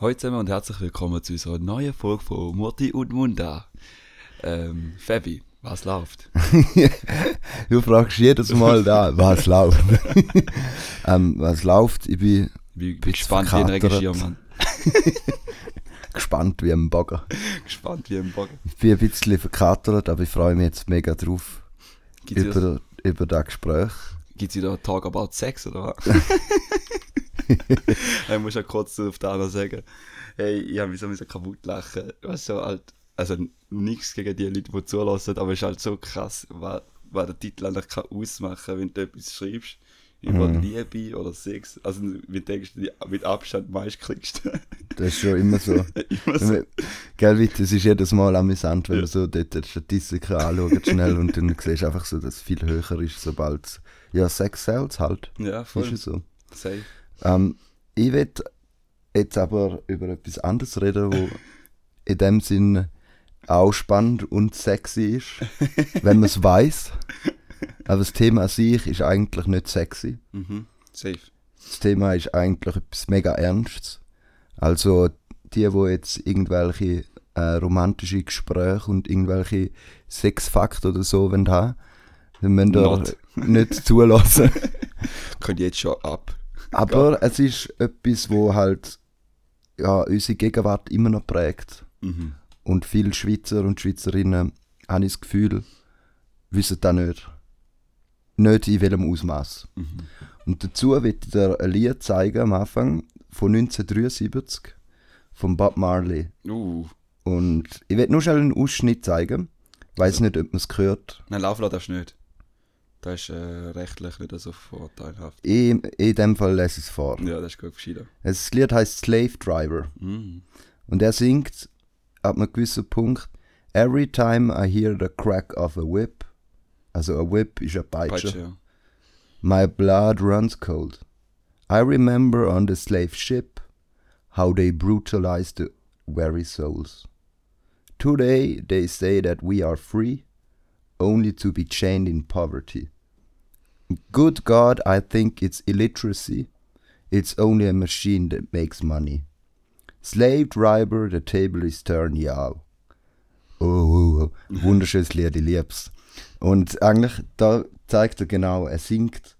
Hallo zusammen und herzlich willkommen zu unserer neuen Folge von Mutti und Munda. Ähm, Fabi, was läuft? du fragst jedes Mal da, was läuft. ähm, was läuft? Ich bin, bin, bin gespannt wie ein Regissiermann. gespannt wie ein Bagger. gespannt wie ein Bagger. Ich bin ein bisschen verkatert, aber ich freue mich jetzt mega drauf. Gibt's über, über das Gespräch. Gibt es wieder Talk about Sex oder was? Ich muss ja kurz auf den anderen sagen. Hey, ich habe mich so kaputt lachen. Weißt du, halt, also nichts gegen die Leute, die zulassen, aber es ist halt so krass, was, was der Titel eigentlich kann ausmachen kann, wenn du etwas schreibst über mhm. Liebe oder Sex. Also, du denkst, mit Abstand meist kriegst. das ist schon immer so. immer so. Gell, das ist jedes Mal amüsant, wenn ja. man so dort die Statistiken anschaut schnell und dann siehst du einfach so, dass es viel höher ist, sobald ja, Sex sells halt. Ja, voll. Ist so. Safe. Ähm, ich will jetzt aber über etwas anderes reden, wo in dem Sinn auch spannend und sexy ist, wenn man es weiß. Aber das Thema an sich ist eigentlich nicht sexy. Mhm. Safe. Das Thema ist eigentlich etwas mega Ernstes. Also die, die jetzt irgendwelche äh, romantische Gespräche und irgendwelche Sexfakte oder so haben, dann müssen da nicht zulassen. Könnt jetzt schon ab. Aber ja. es ist etwas, wo halt ja, unsere Gegenwart immer noch prägt. Mhm. Und viele Schweizer und Schweizerinnen, habe ich das Gefühl, wissen das nicht. Nicht in welchem Ausmaß. Mhm. Und dazu wird ich dir ein Lied zeigen am Anfang von 1973 von Bob Marley. Uh. Und ich werde nur schnell einen Ausschnitt zeigen. Ich weiß nicht, ob man es gehört. Nein, laufen darfst du nicht. Das ist äh, rechtlich nicht so vorteilhaft. In, in dem Fall lese ich es vor. Ja, das ist gut gescheiter. Das Lied heißt Slave Driver. Mm. Und er singt ab einem gewissen Punkt Every time I hear the crack of a whip, also a whip ist eine Peitsche, Peitsche ja. my blood runs cold. I remember on the slave ship how they brutalized the very souls. Today they say that we are free, only to be chained in poverty. Good God, I think it's illiteracy. It's only a machine that makes money. Slave driver, the table is turned, ja. Oh, oh, oh. wunderschönes Lied, ich lieb's. Und eigentlich, da zeigt er genau, er singt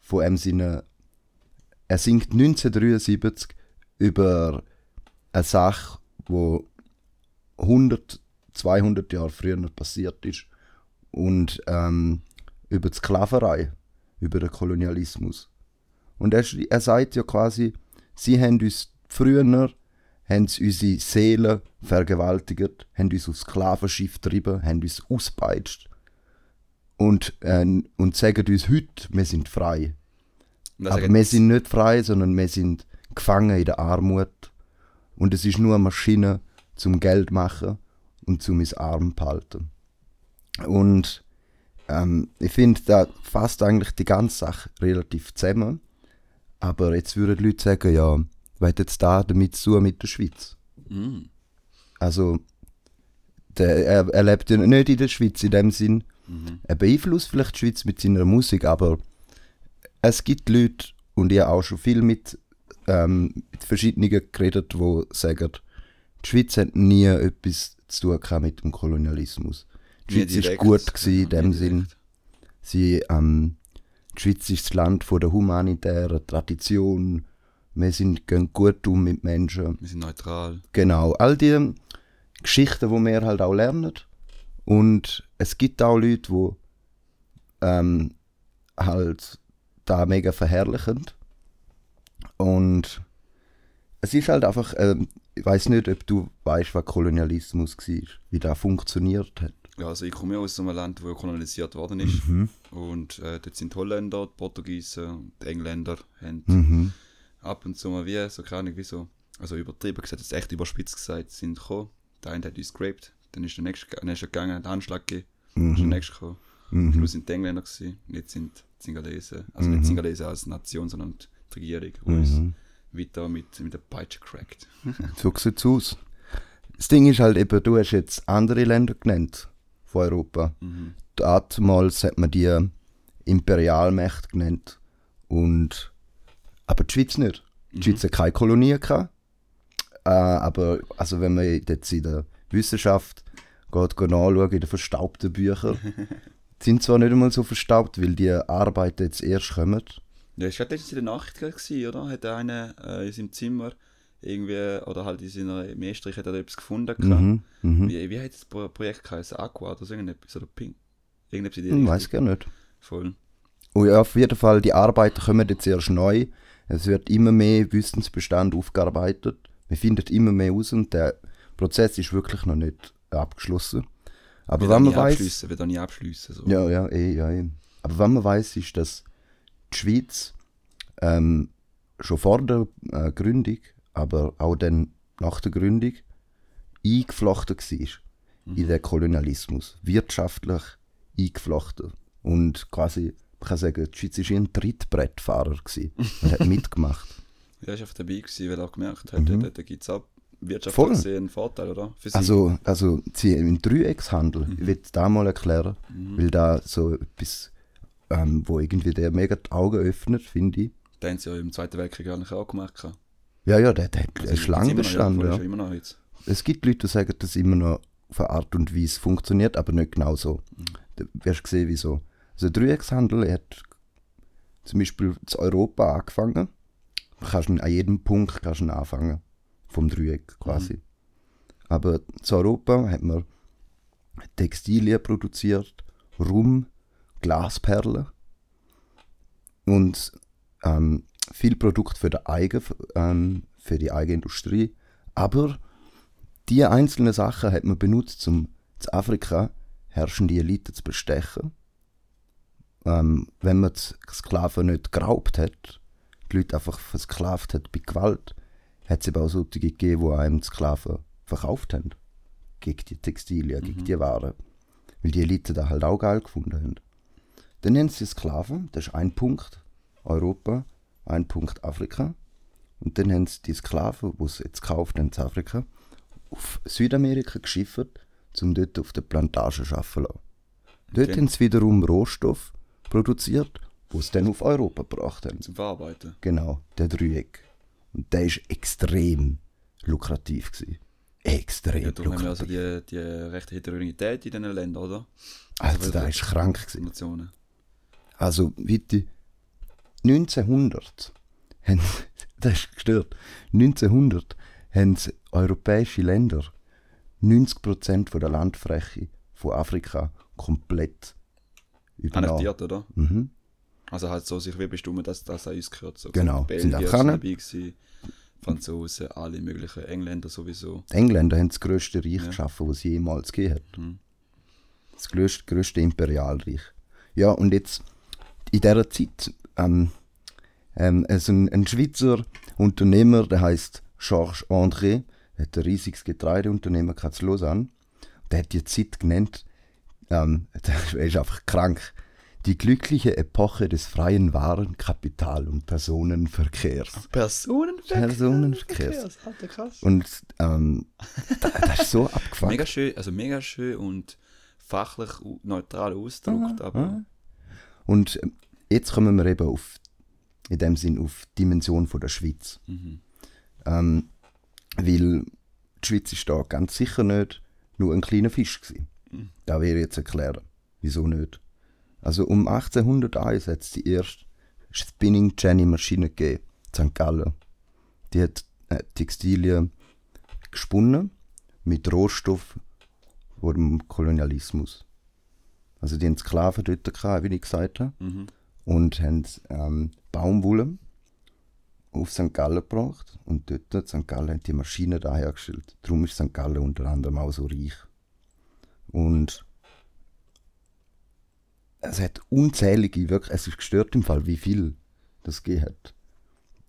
von einem seiner, er singt 1973 über eine Sache, wo 100, 200 Jahre früher passiert ist und ähm, über die Sklaverei, über den Kolonialismus. Und er, er sagt ja quasi, sie haben uns früher haben sie unsere Seelen vergewaltigt, haben uns aufs Sklavenschiff getrieben, haben uns auspeitscht und, äh, und sagen uns heute, wir sind frei. Aber wir sind nicht frei, sondern wir sind gefangen in der Armut. Und es ist nur eine Maschine zum Geld machen und zum ins Arm behalten. Und ähm, ich finde, da fasst eigentlich die ganze Sache relativ zusammen. Aber jetzt würden Leute sagen, ja, was jetzt da damit zu mit der Schweiz? Mm. Also, der, er, er lebt ja nicht in der Schweiz in dem Sinn. Mhm. Er beeinflusst vielleicht die Schweiz mit seiner Musik, aber es gibt Leute, und ich habe auch schon viel mit, ähm, mit verschiedenen geredet, die sagen, die Schweiz hat nie etwas zu tun mit dem Kolonialismus. Die Schweiz war gut gewesen, in dem Sinn. Sie, ähm, die Schweiz ist das Land von der humanitären Tradition. Wir sind, gehen gut um mit Menschen. Wir sind neutral. Genau, all die Geschichten, die wir halt auch lernen. Und es gibt auch Leute, die ähm, halt da mega verherrlichen. Und es ist halt einfach, ähm, ich weiß nicht, ob du weißt, was Kolonialismus war, wie das funktioniert hat. Ja, also ich komme ja aus einem Land, wo kolonialisiert worden ist. Mhm. Und äh, dort sind die Holländer, die Portugiesen, die Engländer haben Mhm. ab und zu mal wie, so keine Ahnung, wie so, also übertrieben gesagt, jetzt echt überspitzt gesagt, sind gekommen. Der eine hat uns geraped, dann ist der nächste, der nächste gegangen, hat einen Handschlag gegeben, dann ist der Mhm. nächste gekommen. Mhm. Schluss sind die Engländer gewesen, jetzt sind die Singalesen, also Mhm. nicht Singalesen als Nation, sondern die Regierung, die uns Mhm. weiter mit, mit der Peitsche crackt. So sieht es aus. Das Ding ist halt eben, du hast jetzt andere Länder genannt von Europa. Mhm. Damals hat man die Imperialmächte genannt. Und, aber die Schweiz nicht. Die Mhm. Schweiz hat keine Kolonie gehabt. Ja, aber also wenn man jetzt in der Wissenschaft geht, geht nachschauen, in den verstaubten Büchern, sind zwar nicht einmal so verstaubt, weil die Arbeiten jetzt erst kommen. Ja, es war letztens in der Nacht, oder? Hat einer äh, in seinem Zimmer irgendwie, oder halt in seiner Meestrich hat er etwas gefunden. Mhm, mhm. Wie, wie hat das Pro Projekt geheißen? Aqua oder so irgendetwas? Oder Pink? Irgendetwas in die Ich Richtung. weiß gar nicht. Voll. Und ja, auf jeden Fall, die Arbeiten kommen jetzt erst neu. Es wird immer mehr Wissensbestand aufgearbeitet. Man findet immer mehr aus und der Prozess ist wirklich noch nicht abgeschlossen. Aber wenn man weiß, wird auch nie abschliessen. So. ja, ja, eh, ja, eh. Aber wenn man weiß, ist, dass die Schweiz ähm, schon vor der äh, Gründung, aber auch dann nach der Gründung eingeflochten war in den Kolonialismus, wirtschaftlich eingeflochten und quasi man kann sagen, die Schweiz war ein Trittbrettfahrer gewesen und hat mitgemacht. Ja, ist einfach dabei gewesen, weil er auch gemerkt hat, mhm. da, da gibt es auch wirtschaftlich gesehen einen Vorteil, oder? Also, also sie im Dreieckshandel, ich will es da mal erklären, weil da so etwas, ähm, wo irgendwie der mega die Augen öffnet, finde ich. Den haben sie ja im Zweiten Weltkrieg eigentlich auch gemacht. Ja, ja, der, der hat Also, eine Schlange gibt's immer noch, bestanden. Ja. Es gibt Leute, die sagen, dass es immer noch auf eine Art und Weise funktioniert, aber nicht genau so. Du wirst gesehen, wieso. Also der Dreieckshandel hat zum Beispiel zu Europa angefangen. Du kannst an jedem Punkt kannst du anfangen. Vom Dreieck quasi. Aber zu Europa hat man Textilien produziert, Rum, Glasperlen und ähm, viel Produkt für, die Eigen, ähm, für die eigene Industrie. Aber die einzelnen Sachen hat man benutzt, um in Afrika herrschende Elite zu bestechen. Ähm, wenn man die Sklaven nicht geraubt hat, die Leute einfach versklavt hat bei Gewalt, hat es eben auch solche gegeben, die einem die Sklaven verkauft haben. Gegen die Textilien, gegen die Waren. Weil die Elite da halt auch geil gefunden haben. Dann nennen sie Sklaven, das ist ein Punkt Europa, ein Punkt Afrika. Und dann haben sie die Sklaven, die sie jetzt gekauft haben in Afrika, auf Südamerika geschifft, um dort auf der Plantage zu arbeiten. lassen. Dort Okay. haben sie wiederum Rohstoff produziert, wo sie dann auf Europa gebracht haben. Zum Verarbeiten. Genau, der Dreieck. Und der ist extrem lukrativ gewesen. Extrem Ja, darum haben wir also lukrativ. die, die rechte Heterogenität in diesen Ländern, oder? Also, der ist krank gewesen. Also, bitte, 1900 haben, das ist gestört, 1900 haben europäische Länder 90% von der Landfläche von Afrika komplett übernommen. Annektiert, oder? Mhm. Also halt so sich wie bestimmt, dass das an uns gehört. So. Genau, Belgier sind Afrikaner. dabei gewesen, Franzosen, alle möglichen Engländer sowieso. Die Engländer haben das grösste Reich Ja. geschaffen, was es jemals gegeben hat. Mhm. Das grösste, grösste Imperialreich. Ja, und jetzt in dieser Zeit, ähm, ähm, also ein, ein Schweizer Unternehmer, der heißt Georges André, hat ein riesiges Getreideunternehmen gehabt in Lausanne. Der hat die Zeit genannt, ähm, der ist einfach krank. Die glückliche Epoche des freien Waren-, Kapital- und Personenverkehrs. Personenverkehr. Personenverkehrs. Alter, krass. Und ähm, das, das ist so abgefuckt. Mega schön, also mega schön und fachlich neutral ausgedrückt, aber. Und ähm, jetzt kommen wir eben auf, in dem Sinn auf die Dimension von der Schweiz. Mhm. Ähm, weil die Schweiz ist da ganz sicher nicht nur ein kleiner Fisch gewesen. Mhm. Da ich jetzt erklären, wieso nicht. Also um 1801 hat es die erste Spinning Jenny Maschine gegeben, in St. Gallen. Die hat äh, Textilien gesponnen mit Rohstoff vor dem Kolonialismus. Also die haben Sklaven dort gehabt, wie ich gesagt habe Mhm. Und haben ähm, Baumwolle auf St. Gallen gebracht und dort in St. Gallen haben die Maschinen da hergestellt. Darum ist St. Gallen unter anderem auch so reich. Und es hat unzählige, wirklich, es ist gestört im Fall, wie viel das gegeben hat.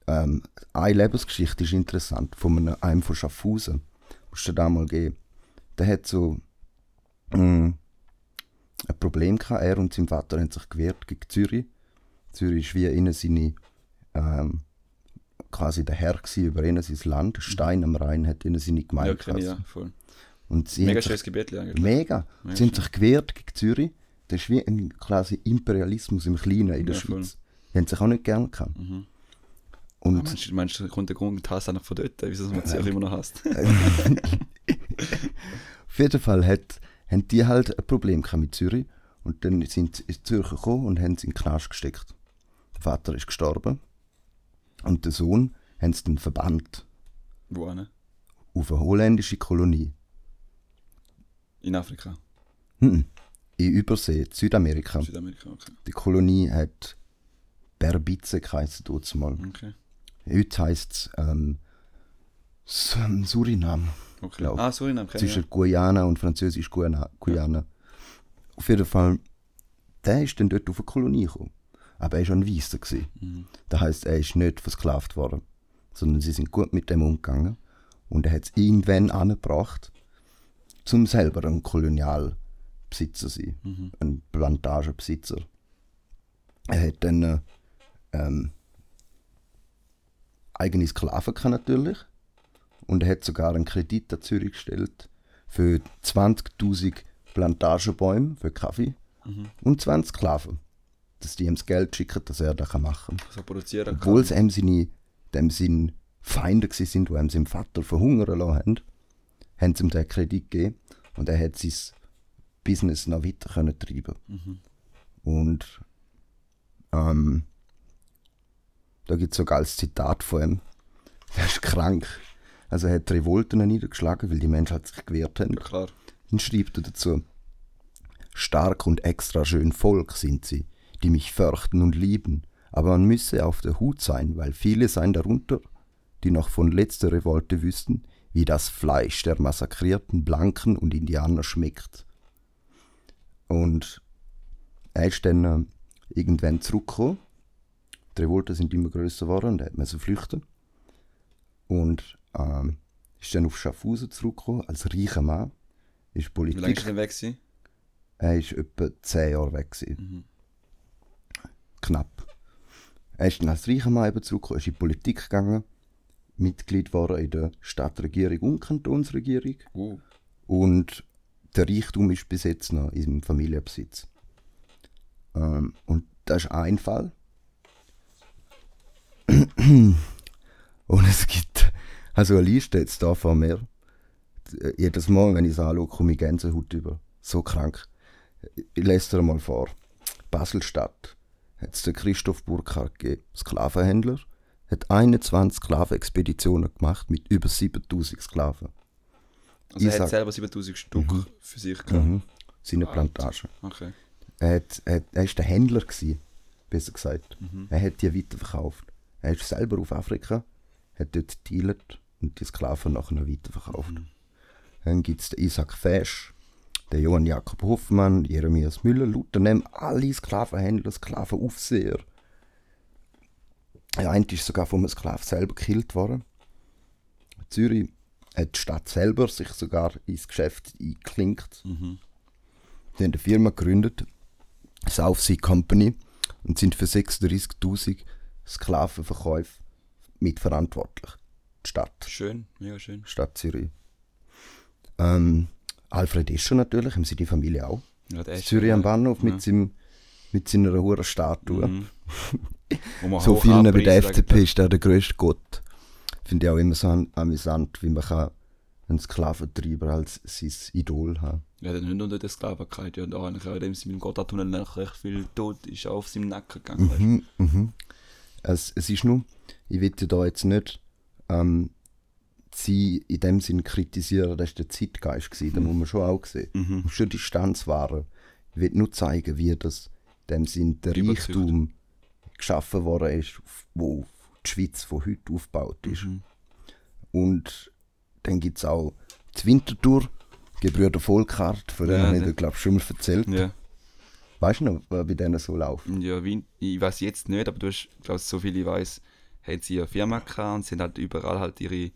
Ähm, eine Lebensgeschichte ist interessant, von einem, einem von Schaffhausen. Musst du da mal geben. Der hat so mh, ein Problem gehabt. Er und sein Vater haben sich gewehrt gegen Zürich. Zürich ist wie ihnen seine, ähm, quasi der Herr über ihnen sein Land. Stein am Rhein hat ihnen seine Ja, Gemeinde kenne ich, ja, voll. Und sie Mega schönes Gebet eigentlich. Mega. Mega Sie haben sich gewehrt gegen Zürich. Das ist wie ein quasi Imperialismus im Kleinen in der Ja, voll. Schweiz. Die haben sich auch nicht gern gehabt. Mhm. Und Und meinst, du, meinst du, kommt der Grund Hass eigentlich von dort, wieso man Zürich immer noch hasst? Auf jeden Fall hat, haben die halt ein Problem mit Zürich. Und dann sind sie in Zürich gekommen und haben sie in den Knast gesteckt. Der Vater ist gestorben. Und der Sohn haben sie dann verbannt Wo ne? auf eine holländische Kolonie. In Afrika, Hm. In Übersee, Südamerika. Südamerika, okay. Die Kolonie hat Berbice geheißen, dort mal. okay. Heute heisst es ähm, Su- Surinam. okay. Glaub. Ah, Suriname, ich, zwischen Guyana und Französisch Guyana. Guyana. Auf jeden Fall, der ist dann dort auf eine Kolonie gekommen. Aber er war ein Weißer. Mhm. Das heisst, er ist nicht versklavt worden, sondern sie sind gut mit dem umgegangen. Und er hat es irgendwann angebracht, zum selber ein Kolonialbesitzer zu sein. Mhm. Ein Plantagenbesitzer. Er hat dann äh, ähm, eigene Sklaven gehabt natürlich. Und er hat sogar einen Kredit an Zürich gestellt für 20.000 Plantagenbäume für Kaffee Mhm. und 20 Sklaven. Dass die ihm das Geld schicken, dass er das machen kann. So produzieren Obwohl es ihm seine, dem seine Feinde sind, die ihm seinen Vater verhungern lassen haben, haben sie ihm den Kredit gegeben und er hat sein Business noch weiter können treiben Mhm. Und ähm, da gibt es sogar als Zitat von ihm, der ist krank. Also er hat Revolten niedergeschlagen, weil die Menschen halt sich gewehrt haben. Ja, klar. Dann schreibt er dazu: Stark und extra schön Volk sind sie, die mich fürchten und lieben, aber man müsse auf der Hut sein, weil viele seien darunter, die noch von letzter Revolte wüssten, wie das Fleisch der massakrierten Blanken und Indianer schmeckt. Und er ist dann irgendwann zurückgekommen. Die Revolten sind immer größer geworden und er musste flüchten. Und ähm, ist dann auf Schaffhausen zurückgekommen, als reicher Mann. Ist Wie lange Politik. ist er denn weg gewesen? Er ist etwa 10 Jahre weg. Gewesen. Mhm. Knapp. Er ist dann als reicher Mann eben zurückgekommen, ist in die Politik gegangen, Mitglied war in der Stadtregierung und Kantonsregierung. Uh, Und der Reichtum ist bis jetzt noch im Familienbesitz. Ähm, und das ist ein Fall. und es gibt also eine Liste jetzt da vor mir. Jedes Mal, wenn ich es anschaue, komme ich Gänsehaut über. So krank. Ich lese dir mal vor. Baselstadt hat es den Christoph Burkhardt gegeben, Sklavenhändler, hat 21 Sklavenexpeditionen gemacht mit über 7000 Sklaven. also er Ich hat sag- selber 7000 Stück für sich gehabt. Mhm. Seine Alter. Plantage. Okay. Er, hat, er, er ist der Händler gewesen, besser gesagt. Mhm. Er hat die weiterverkauft. Er ist selber auf Afrika, hat dort dealet und die Sklaven nachher weiterverkauft. Mhm. Dann gibt es den Isaac Fesch, den Johann Jakob Hoffmann, Jeremias Müller, lauter nehmen alle Sklavenhändler, Sklavenaufseher. Der eine ist sogar vom Sklaven selber gekillt worden. Zürich hat die Stadt selber sich sogar ins Geschäft eingeklinkt. Mhm. Die haben eine Firma gegründet, South Sea Company, und sind für 36.000 Sklavenverkäufe mitverantwortlich. Die Stadt, Schön, mega schön. Stadt Zürich. Ähm, Alfred Escher natürlich, haben sie die Familie auch. Ja, Zürich am Bahnhof Ja. mit, seinem, mit seiner hohen Statue. Mhm. So vielen bei der FDP ist er der grösste Gott. Finde ich auch immer so an- amüsant, wie man kann einen Sklaventreiber als sein Idol haben Ja, hat nicht unter der Sklaverkeit. Ja, und auch eigentlich auch dem Sinne mit dem Gotthardtunnel nach recht viel Tod ist auf seinem Nacken gegangen. Mhm, mhm. Es, es ist nur, ich will da jetzt nicht ähm, sie in dem Sinn kritisieren, das war der Zeitgeist, gewesen, da muss man schon auch sehen. Man Mhm. muss schon Distanz wahren. Ich will nur zeigen, wie das in dem Sinn der Überzeugt. Reichtum geschaffen worden ist, wo die Schweiz von heute aufgebaut ist. Mhm. Und dann gibt es auch die Wintertour, Gebrüder Volkart, von denen Ja, habe ich glaube schon mal erzählt. Ja. Weißt du noch, was bei denen so läuft? Ja, wie, ich weiß jetzt nicht, aber du hast, glaube so viel ich weiß, haben sie eine Firma gehabt und sind halt überall halt ihre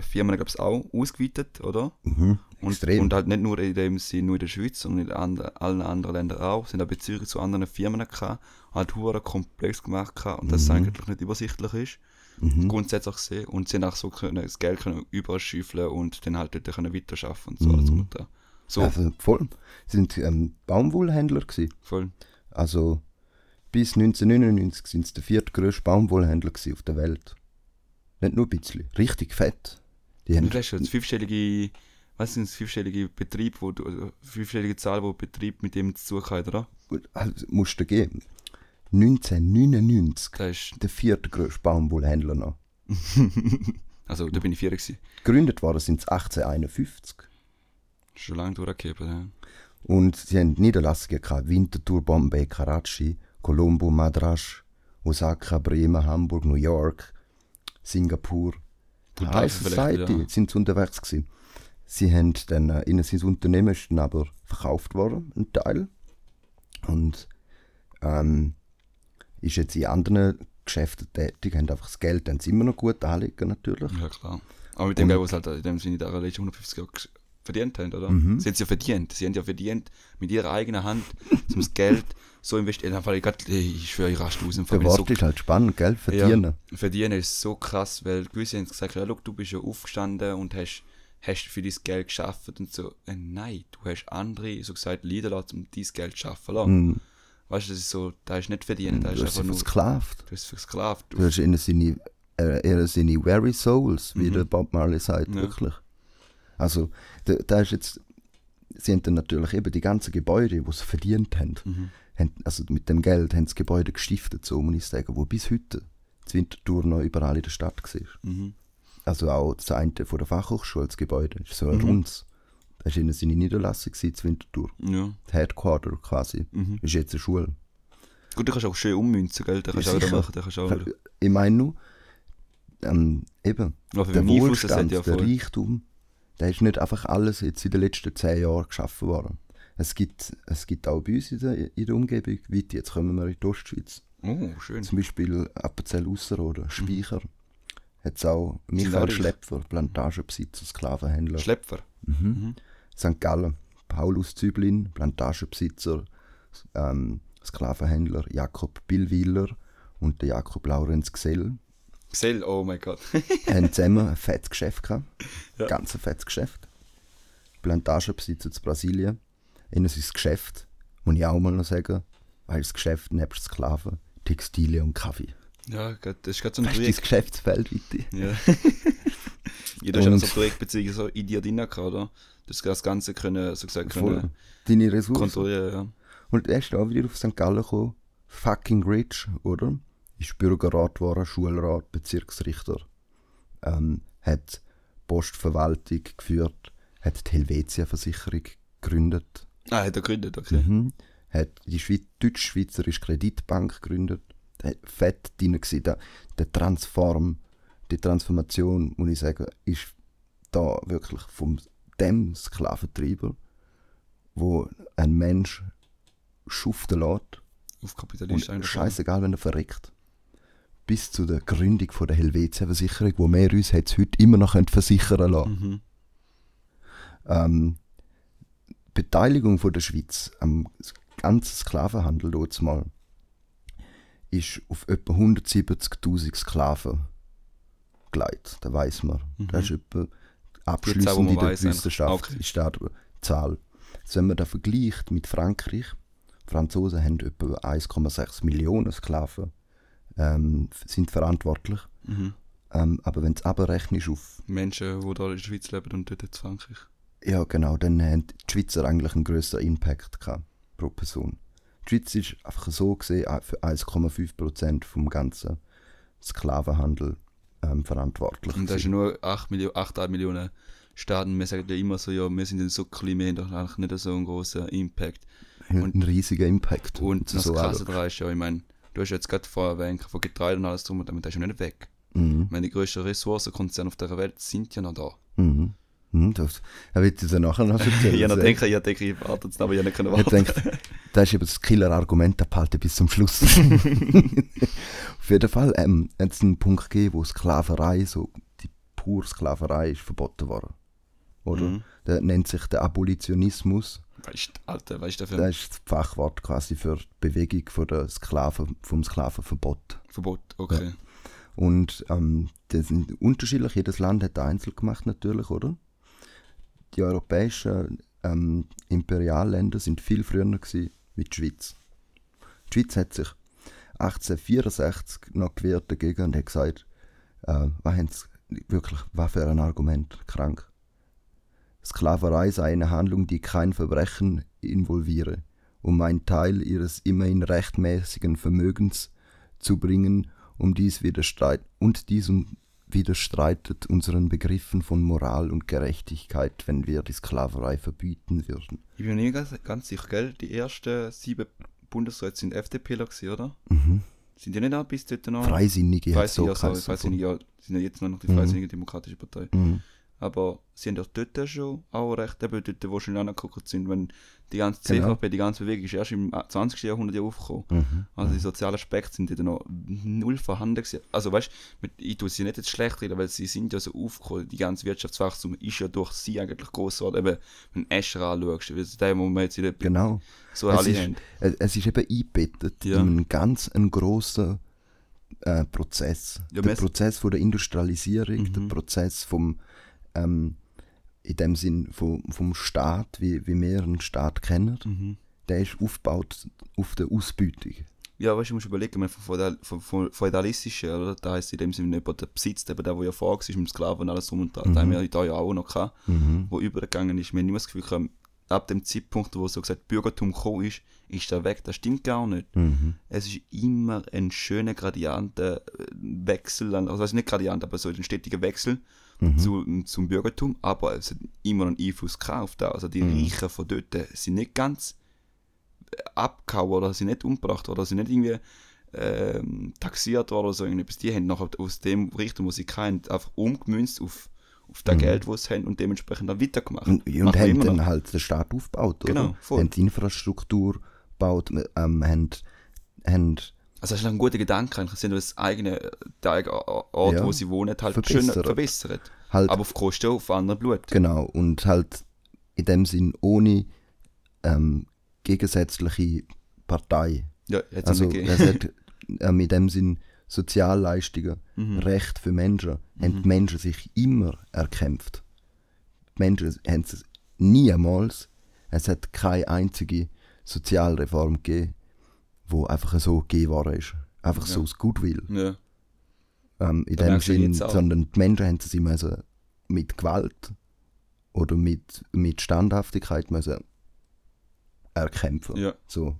Firmen, glaube ich, auch ausgeweitet, oder? Mhm. Und, Extrem. und halt nicht nur in dem Sinne nur in der Schweiz, sondern in andre, allen anderen Ländern auch. Sind auch Bezüge zu anderen Firmen gehabt, halt hure komplex gemacht gehabt und das Mhm. eigentlich nicht übersichtlich ist. Grundsätzlich gesehen. Und sie haben auch so können, das Geld können überall schüffeln und dann halt dort können weiterarbeiten und so. Mhm. alles dran. So, Also voll. Sie sind ähm, Baumwollhändler gewesen. voll. Also bis 1999 sind sie der viertgrößte Baumwollhändler auf der Welt. Nicht nur ein bisschen, richtig fett. Die haben Du hast schon das fünfstellige, was sind das fünfstellige Betrieb, wo du, also fünfstellige Zahl, wo Betrieb mit dem zu hat, oder? Also musst du geben. 1999, Das ist, der viertgrößte Baumwollhändler noch. also da bin ich vier gewesen. Gegründet worden sind sie 1851. Schon lange durchgegeben, ja. Und sie haben Niederlassungen gehabt. Winterthur, Bombay, Karachi, Colombo, Madras, Osaka, Bremen, Hamburg, New York, Singapur. High Society wieder. sind sie unterwegs gewesen. Sie haben dann, äh, ihnen sein Unternehmen ist dann aber verkauft worden, ein Teil. Und ähm, ist jetzt in anderen Geschäften tätig, haben einfach das Geld dann immer noch gut anlegen natürlich. Ja, klar. Aber mit dem Geld, was sie halt in dem Sinne da letzten 150 Jahre verdient haben, oder? Mhm. Sie haben es ja verdient. Sie haben ja verdient mit ihrer eigenen Hand, um das Geld so investieren. Einfach, ich, grad- ich schwöre, ich raste aus Der. Wort ist halt spannend, gell? Verdienen. Ja, verdienen ist so krass, weil gewisse haben gesagt, ja, look, du bist ja aufgestanden und hast, hast für dein Geld geschafft und so. Äh, nein, du hast andere, so gesagt, Lieder lassen, um dein Geld zu schaffen lassen. Mhm. Weißt du, das ist so, da ist nicht verdienen, da ist Du hast einfach nur, versklavt. du hast versklavt. Du hast ihnen seine, äh, ihnen seine very souls, wie Mhm. der Bob Marley sagt, Ja. wirklich. Also, da, da ist jetzt, haben dann natürlich eben die ganzen Gebäude, die sie verdient haben, Mhm. Haben also mit dem Geld haben sie Gebäude gestiftet, so muss ich sagen, wo bis heute die Winterthur noch überall in der Stadt war. Mhm. Also auch das eine von der Fachhochschule, das Gebäude, ist so ein Mhm. rundes. Das war seine Niederlassung, die Winterthur. Ja. Das Headquarter quasi. Mhm. Ist jetzt eine Schule. Gut, du kannst auch schön ummünzen, gell? Da kannst Ja, auch machen, da kannst auch. Ich meine nur, ähm, eben, Ja, der das Wohlstand, ja der. Reichtum, der ist nicht einfach alles jetzt in den letzten zehn Jahren geschaffen worden. Es gibt, es gibt auch bei uns in der, in der Umgebung, weit jetzt kommen wir in die Ostschweiz, Oh, schön. zum Beispiel Appenzell Ausserrhoden, Speicher, hat es auch Mhm. Michael Schlepfer, Plantagenbesitzer, Sklavenhändler. Schlepfer. mhm. Mhm. St. Gallen, Paulus Züblin, Plantagenbesitzer, ähm, Sklavenhändler Jakob Billwiller und der Jakob Laurenz Gsell Gesell, oh mein Gott. haben zusammen ein fettes Geschäft gehabt. Ja. Ganz ein fettes Geschäft. Plantagenbesitzer zu Brasilien. Ihnen sein Geschäft, muss ich auch mal noch sagen, weil das Geschäft nebst Sklaven, Textilien und Kaffee. ja, das ist gerade so ein Das ist Projekt. Geschäftsfeld, Witte. Ja. Jeder hat ja Und- so Projektbeziehungen so in dir drin oder? Das das Ganze können, so gesagt, Voll. können Deine Ressourcen. kontrollieren, ja. Und er ist auch wieder auf St. Gallen gekommen. Fucking rich, oder? Ist Bürgerrat geworden, Schulrat, Bezirksrichter. Ähm, hat Postverwaltung geführt, hat die Helvetia-Versicherung gegründet. Ah, hat er gegründet, okay. Mhm. Hat die Schweiz Deutsch-Schweizerische Kreditbank gegründet. Fett drin gewesen. Der, der Transform, die Transformation, muss ich sagen, ist da wirklich vom dem Sklaventreiber, wo ein Mensch schuften lässt Auf Kapitalist und scheißegal, wenn er verreckt. Bis zu der Gründung von der Helvetia-Versicherung, wo wir uns heute immer noch versichern lassen Mhm. ähm, Beteiligung von der Schweiz am ganzen Sklavenhandel dort mal ist auf etwa 170.000 Sklaven geleitet. Da weiß man. Das ist etwa abschließend in der weiss. Wissenschaft Okay. ist da die Zahl. Also wenn man das vergleicht mit Frankreich, Franzosen haben etwa 1,6 Millionen Sklaven, ähm, sind verantwortlich. Mhm. Ähm, aber wenn du es abrechnest auf Menschen, die da in der Schweiz leben und dort in Frankreich. Ja, genau. Dann haben die Schweizer eigentlich einen grösseren Impact gehabt pro Person. Die Schweiz ist einfach so gesehen äh, für 1,5% vom ganzen Sklavenhandel ähm, verantwortlich. Und da ist nur 8 Millionen, 8 Millionen Staaten. Wir sagen ja immer so, ja, wir sind dann so klein, wir haben doch eigentlich nicht so einen großen Impact. und- ein riesiger Impact. Und so das Krasse anschaust. daran ist ja, ich meine, du hast jetzt gerade vorher erwähnt, von Getreide und alles drum und damit ist ja nicht weg. Mhm. Ich meine, die grössten Ressourcenkonzerne auf der Welt sind ja noch da. Mhm. Mhm. Das, er wird dir nachher noch erzählen. Ich habe Also, denken, ich denke, ich warte jetzt, aber ich habe nicht können Ich warten. denke, das ist eben das Killer-Argument, das behalte bis zum Schluss. Auf jeden Fall ähm, hat es einen Punkt gegeben, wo Sklaverei, so die pure Sklaverei, ist verboten worden. Oder? Mhm. Der nennt sich der Abolitionismus. Weißt du, Alter, weißt du, dafür Das ist das Fachwort quasi für die Bewegung von der Sklaven, vom Sklavenverbot. Verbot, okay. Und ähm, das sind unterschiedlich, jedes Land hat einzeln gemacht natürlich, oder? Die europäischen ähm, Imperialländer sind viel früher gewesen wie die Schweiz. Die Schweiz hat sich 1864 noch gewehrt dagegen und hat gesagt, äh, was haben sie, wirklich, was für ein Argument, krank. Sklaverei sei eine Handlung, die kein Verbrechen involviere, um einen Teil ihres immerhin rechtmäßigen Vermögens zu bringen, um dies widerstreit und diesem widerstreitet unseren Begriffen von Moral und Gerechtigkeit, wenn wir die Sklaverei verbieten würden. Ich bin mir nicht ganz, ganz sicher, gell? Die ersten sieben Bundesräte sind FDPler oder? Mhm. Sind die nicht auch bis dort noch? Freisinnige hat so Freisinnige, also. Freisinnige, ja, sind ja jetzt noch die Mhm. Freisinnige Demokratische Partei. Mhm. Aber sie haben ja dort schon auch recht, eben dort, wo schon angeguckt sind, wenn die ganze Genau. CVP, die ganze Bewegung ist erst im 20. Jahrhundert ja aufgekommen. Mhm. Also die sozialen Aspekte sind dort noch null vorhanden gewesen. Also weißt du, ich tue sie nicht jetzt schlecht reden, weil sie sind ja so aufgekommen. Die ganze Wirtschaftswachstum ist ja durch sie eigentlich groß geworden. Eben, wenn du Escher anschaust, der, wo wir jetzt in der Genau. so Es alle ist, haben. es ist eben eingebettet Ja. in einen ganz einen grossen äh, Prozess. Ja, der Prozess von der Industrialisierung, Mhm. der Prozess vom, ähm, in dem Sinn vom, vom Staat, wie, wie wir einen Staat kennen, Mhm. der ist aufgebaut auf der Ausbeutung. Ja, weißt du, musst überlegen, von feudalistischen, oder? Da heisst in dem Sinne jemand, der besitzt, eben der, der ja vor war, mit dem Sklaven und alles drum und dran. Da haben wir da ja auch noch gehabt, Mhm. wo übergegangen ist. Wir haben immer das Gefühl gehabt, ab dem Zeitpunkt, wo so gesagt Bürgertum gekommen ist, ist der weg. Das stimmt gar nicht. Mhm. Es ist immer ein schöner Gradiantenwechsel, also nicht Gradient, aber so ein stetiger Wechsel Mhm. zu, zum Bürgertum, aber es hat immer einen Einfluss auf. Also die Mhm. Reichen von dort sind nicht ganz abgehauen oder sind nicht umgebracht oder sind nicht irgendwie ähm, taxiert worden oder so irgendetwas. Die haben nachher aus dem Richtung, wo sie kennen, einfach umgemünzt auf, auf das Mhm. Geld, das sie haben und dementsprechend dann weitergemacht. Und, und Machen haben dann noch. halt den Staat aufgebaut, oder? Genau, voll. Haben die Infrastruktur gebaut, ähm, haben, haben Also das ist ein guter Gedanke, eigentlich. sie haben das eigene, der eigene Ort, Ja. wo sie wohnen, halt Verbessert. schön verbessert. halt Aber auf Kosten auf anderem Blut. Genau, und halt in dem Sinn ohne ähm, gegensätzliche Partei. Ja, jetzt Also es hat ähm, in dem Sinn Sozialleistungen, Mhm. Recht für Menschen, haben die Menschen sich immer erkämpft. Die Menschen haben es niemals, es hat keine einzige Sozialreform gegeben, wo einfach so gegeben worden ist. Einfach so Ja. aus Goodwill. Ja. Ähm, in Da dem merkst du Sinn, jetzt auch. sondern die Menschen haben es immer so mit Gewalt oder mit, mit Standhaftigkeit müssen erkämpfen. ja. So.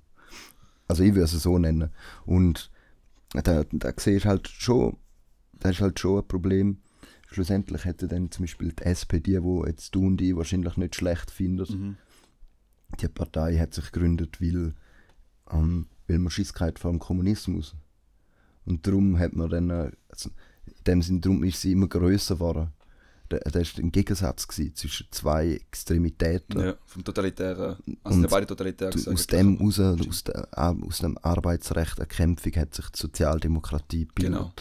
Also ich würde es so nennen. Und da, da siehst du halt schon, das ist halt schon ein Problem. Schlussendlich hätte dann zum Beispiel die SPD, wo jetzt du und ich wahrscheinlich nicht schlecht finden, Mhm. die Partei hat sich gegründet, weil, ähm, weil man Schiss gehabt vor dem Kommunismus. Und darum hat man dann, äh, also in dem Sinn, darum ist sie immer grösser geworden. Da- Das war ein Gegensatz gewesen zwischen zwei Extremitäten. ja. Vom Totalitären. Also Und beide totalitär gesagt. aus dem, raus, aus, der, aus dem Arbeitsrecht Erkämpfung hat sich die Sozialdemokratie gebildet. Genau.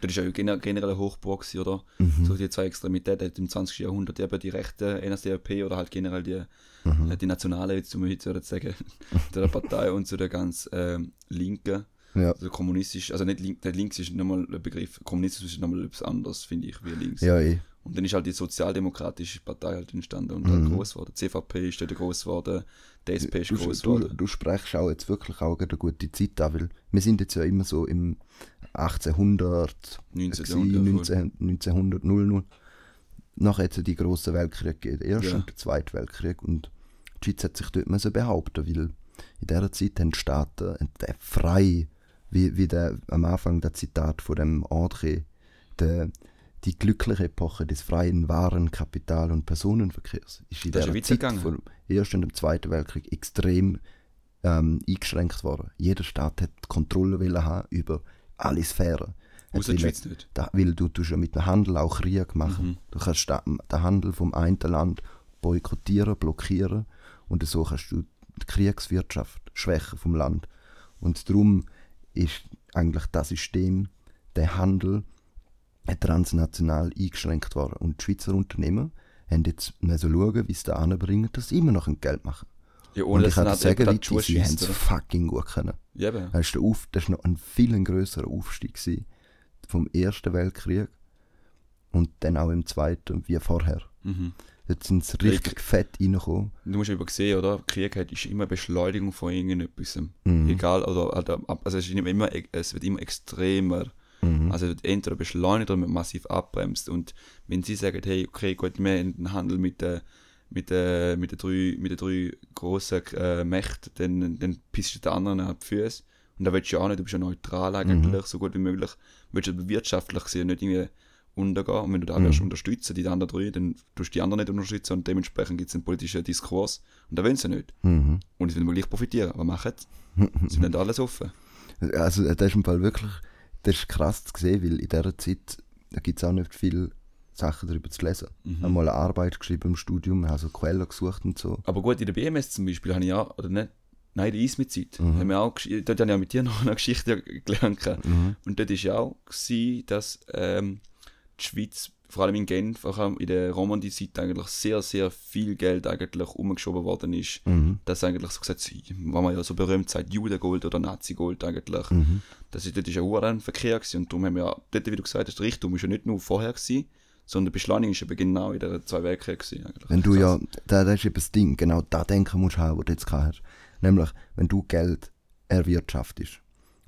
Das war ja gener- generell eine Hochburg, oder? Mhm. So die zwei Extremitäten im 20. Jahrhundert eben die rechte NSDAP oder halt generell die, Mhm. äh, die Nationale, jetzt zum heute würde ich sagen, der Partei und zu der ganz ähm, Linken. Ja. Also kommunistisch, also nicht link, der links ist nochmal ein Begriff, kommunistisch ist nochmal etwas anderes, finde ich, wie links. ja, eh. Und dann ist halt die sozialdemokratische Partei halt entstanden und Mhm. halt groß geworden. Die CVP ist dort groß geworden, die SP ist Du, groß du, geworden. du sprichst auch jetzt wirklich auch eine gute Zeit an, weil wir sind jetzt ja immer so im 1800, 19. gewesen, Jahrhundert, voll. 19, 1900, 00. Nachher hat es die grossen Weltkriege gegeben, der Erste Ja. und der Zweite Weltkrieg. Und die Schweiz hat sich dort müssen behaupten weil in dieser Zeit haben die Staaten äh, frei, wie, wie der, am Anfang der Zitat von dem André, der, die glückliche Epoche des freien Waren, Kapital- und Personenverkehrs ist in Das ja Zeit vom Ersten und dem Zweiten Weltkrieg extrem ähm, eingeschränkt worden. Jeder Staat hat Kontrolle haben über alle Sphären. Außer die Schweiz nicht. da, weil du ja mit dem Handel auch Krieg machen. Mhm. Du kannst den Handel vom einen Land boykottieren, blockieren und so kannst du die Kriegswirtschaft schwächen vom Land. Und darum ist eigentlich das System, der Handel, transnational eingeschränkt worden. Und die Schweizer Unternehmen haben jetzt müssen schauen, wie sie da anbringen, dass sie immer noch ein Geld machen. Ja, Und ohne ich dass kann sagen, die sie haben es fucking gut können. Eben. Das ist, der Auf, das ist noch ein viel grösserer Aufstieg gewesen vom Ersten Weltkrieg und dann auch im zweiten wie vorher. Mhm. Dort sind sie richtig fett reingekommen. Du musst eben sehen, oder? Krieg hat, ist immer Beschleunigung von irgendetwas. Mhm. Egal, oder, oder also es, ist immer, es wird immer extremer. Mhm. Also es wird entweder beschleunigt oder massiv abbremst. Und wenn sie sagen, hey, okay, gut, wir haben einen Handel mit den mit den mit den drei, mit den drei grossen äh, Mächten, dann, dann pisst du den anderen auf die Füße. Und da willst du ja auch nicht, du bist ja neutral eigentlich, so gut wie möglich. Du willst aber wirtschaftlich gesehen nicht irgendwie untergehen. Und wenn du da Mhm. willst unterstützen, die anderen drei, dann tust du die anderen nicht unterstützen und dementsprechend gibt es einen politischen Diskurs. Und da wollen sie nicht. Mhm. Und sie wollen gleich profitieren. Was machen sie? Sie sind nicht alles offen. Also das ist im Fall wirklich, das ist krass zu sehen, weil in dieser Zeit gibt es auch nicht viele Sachen darüber zu lesen. Ich Mhm. habe mal eine Arbeit geschrieben im Studium, habe so Quellen gesucht und so. Aber gut, in der BMS zum Beispiel habe ich auch, oder nicht, nein, in der Eismit-Zeit, Mhm. haben wir auch, dort habe ich auch mit dir noch eine Geschichte gelernt. Mhm. Und dort war ja auch, gewesen, dass ähm, die Schweiz, vor allem in Genf, vor allem in der Romandie-Zeit eigentlich sehr, sehr viel Geld eigentlich umgeschoben worden ist. Mhm. Dass eigentlich so gesagt, wenn man ja so berühmt sagt, Judengold oder Nazi-Gold eigentlich. Mhm. Das ist, dort ja auch ein Verkehr gewesen. und darum haben wir ja, dort, wie du gesagt hast, der Richtung ist ja nicht nur vorher gewesen, sondern die Beschleunigung ist eben genau in den zwei Weltkriegen gewesen eigentlich. Wenn du ja, das ist eben das Ding, genau da denken musst du haben, was du jetzt gehabt hast. Nämlich, wenn du Geld erwirtschaftest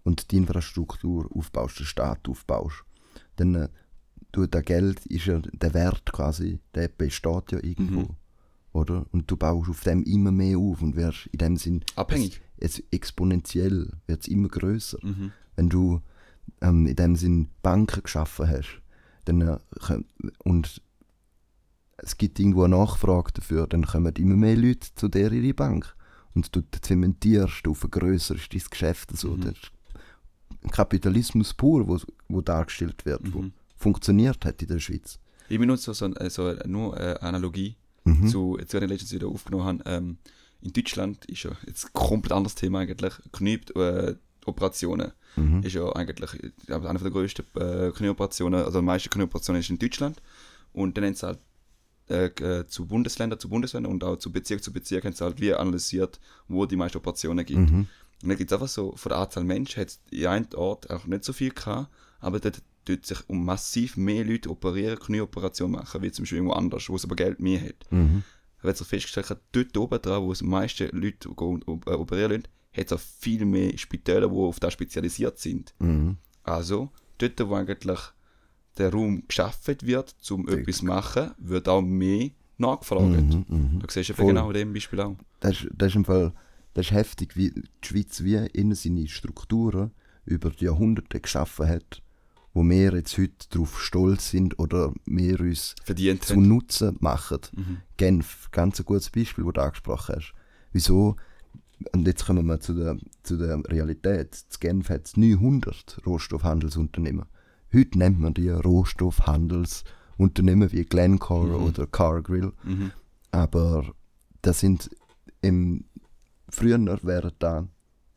und die Infrastruktur aufbaust, den Staat aufbaust, dann äh, du, das Geld ist ja der Wert quasi, der besteht ja irgendwo. Mhm. Oder? Und du baust auf dem immer mehr auf und wirst in dem Sinn Abhängig. Es, es exponentiell wird es immer größer. Mhm. Wenn du ähm, in dem Sinn Banken geschaffen hast, dann, äh, und es gibt irgendwo eine Nachfrage dafür, dann kommen immer mehr Leute zu dir in die Bank. Und du zementierst, du vergrößerst dein Geschäft. So. Mhm. Das ist Kapitalismus pur, wo, wo dargestellt wird, wo Mhm. funktioniert hat in der Schweiz. Ich benutze so, ein- also nur eine Analogie Mhm. zu, jetzt, wenn ich letztens wieder aufgenommen habe, ähm, in Deutschland ist ja jetzt ein komplett anderes Thema eigentlich, Knie, äh, Operationen Mhm. ist ja eigentlich glaube, eine der grössten äh, Knieoperationen, also die meisten Knieoperationen ist in Deutschland und dann haben sie halt äh, äh, zu Bundesländern zu Bundesländern und auch zu Bezirk zu Bezirk haben sie halt wie analysiert, wo die meisten Operationen gibt. Mhm. Und dann gibt es einfach so, von der Anzahl Menschen hat es in einem Ort auch nicht so viel gehabt, aber dort tut sich um massiv mehr Leute operieren, Knieoperationen machen, wie zum Beispiel irgendwo anders, wo es aber Geld mehr hat. Mhm. Wird sich festgestellt, hat, dort oben dran, wo es meisten Leute äh, operieren lassen, hat es auch viel mehr Spitäler, die auf das spezialisiert sind. Mhm. Also, dort, wo eigentlich der Raum geschaffen wird, um Dort. etwas zu machen, wird auch mehr nachgefragt. Mhm. Mhm. Da siehst du Voll. genau dem Beispiel auch. das, ist- das ist im Fall das ist heftig, wie die Schweiz wie in seine Strukturen über die Jahrhunderte geschaffen hat, wo wir jetzt heute darauf stolz sind oder wir uns Verdient zu. Nutzen machen. Mhm. Genf, ganz ein gutes Beispiel, das du angesprochen hast. Wieso? Und jetzt kommen wir zu der, zu der Realität. In Genf hat es 900 Rohstoffhandelsunternehmen. Heute nennt man die Rohstoffhandelsunternehmen wie Glencore Mhm. oder Cargill. Mhm. Aber das sind im früher wären da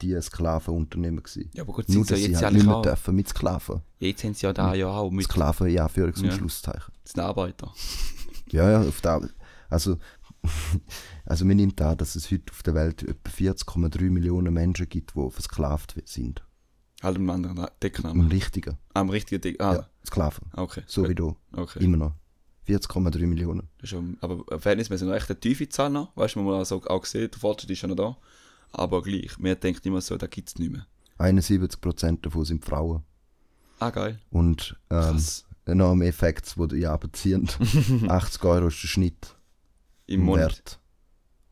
die Sklavenunternehmen gewesen. Ja, aber gut, Nur, sind sie dass ja sie jetzt halt eigentlich nicht mehr auch. dürfen mit Sklaven. Jetzt haben sie ja da ja auch mit Sklaven, ja, Anführungs- und Ja. Schlusszeichen. den Arbeiter. Ja, ja, auf der, also, also man nimmt an, dass es heute auf der Welt etwa 40,3 Millionen Menschen gibt, die versklavt sind. Halt einen anderen Decknamen. richtigen. Am richtigen Deck. Ah, Ja, Sklaven. okay. So wie du. Okay. Immer noch. 40,3 Millionen. Das ist schon, aber verhältnismäßig eine recht eine tiefe Zahl noch. Weißt du, man muss auch, auch gesehen, der Fortschritt ist ja noch da. Aber gleich, man denkt immer so, da gibt es nicht mehr. 71% davon sind Frauen. Ah, geil. Und ähm, noch mehr Facts, die die abziehen. 80 Euro ist der Schnitt Im Monat. Wert,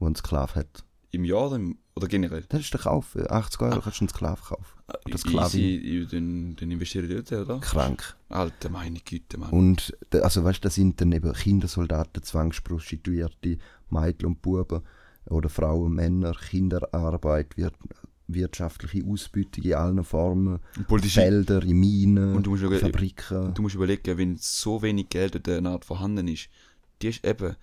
wo ein Sklave hat. Im Jahr oder, im, oder generell? Das ist der Kauf. 80 Euro kannst du einen Sklave kaufen. Oder Sklavin. Dann, dann investiere ich dort, oder? Krank. Alter, meine Güte, Mann. Und also weißt, das sind dann eben Kindersoldaten, Zwangsprostituierte, Mädchen und Buben oder Frauen, Männer, Kinderarbeit, wir, wirtschaftliche Ausbeutung in allen Formen, Felder, in Minen, Und du musst Fabriken. du musst überlegen, wenn so wenig Geld in der Art vorhanden ist, die ist eben,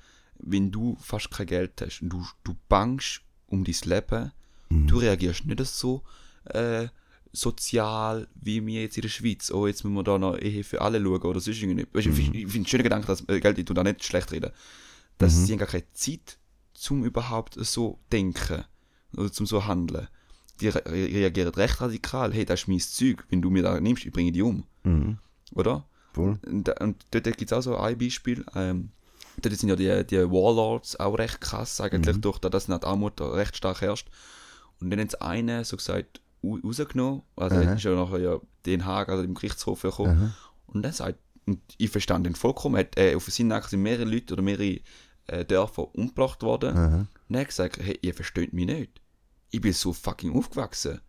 wenn du fast kein Geld hast und du, du bangst um dein Leben, Mhm. du reagierst nicht so äh, sozial wie wir jetzt in der Schweiz. Oh, jetzt müssen wir da noch Ehe für alle schauen oder sonst irgendwie. Weißt, du, Ich finde ich find einen schönen Gedanken, dass äh, Geld, ich da nicht schlecht reden, dass Mhm. sie gar keine Zeit, zum überhaupt so denken oder zum so handeln. Die re reagieren recht radikal. Hey, das ist mein Zeug. Wenn du mir da nimmst, ich bringe dich um. Mhm. Oder? Voll. Und, und dort gibt es auch so ein Beispiel. Ähm, dort sind ja die, die Warlords auch recht krass, eigentlich, Mhm. durch das, dass nicht Armut da recht stark herrscht. Und dann haben sie einen, so gesagt, au- rausgenommen. Also, Aha. ist ja nachher ja Den Haag, also im Gerichtshof gekommen. Aha. Und dann sagt, und ich verstand ihn vollkommen, hat, äh, auf seinen Nacken sind mehrere Leute oder mehrere äh, Dörfer umgebracht worden. Aha. Und er hat gesagt, hey, ihr versteht mich nicht. Ich bin so fucking aufgewachsen.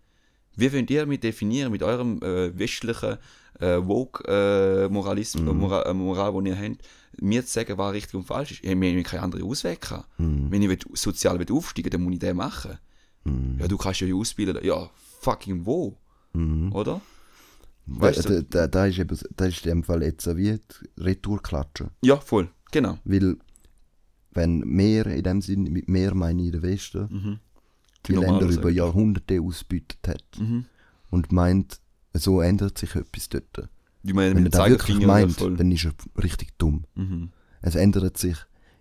Wie wollt ihr mich definieren mit eurem äh, westlichen äh, Woke-Moralismus, Mhm. Moral, äh, Moral, die ihr habt, mir zu sagen, was richtig und falsch ist? Ich habe keine andere Ausweg gehabt. Mhm. Wenn ich will, sozial will aufsteigen dann muss ich das machen. Mhm. Ja, du kannst ja ausbilden. Ja, fucking wo? Mhm. Oder? Weißt du? da, da, da ist eben, da ist in dem Fall jetzt so wie die Retourklatsche. Ja, voll. Genau. Weil, wenn mehr, in dem Sinn, mit mehr meine ich den Westen, Mhm. Die Normal Länder über Jahrhunderte ausbeutet hat Mhm. und meint, so ändert sich etwas dort. Wie man Wenn er das wirklich meint, dann ist er richtig dumm. Mhm. Es ändert sich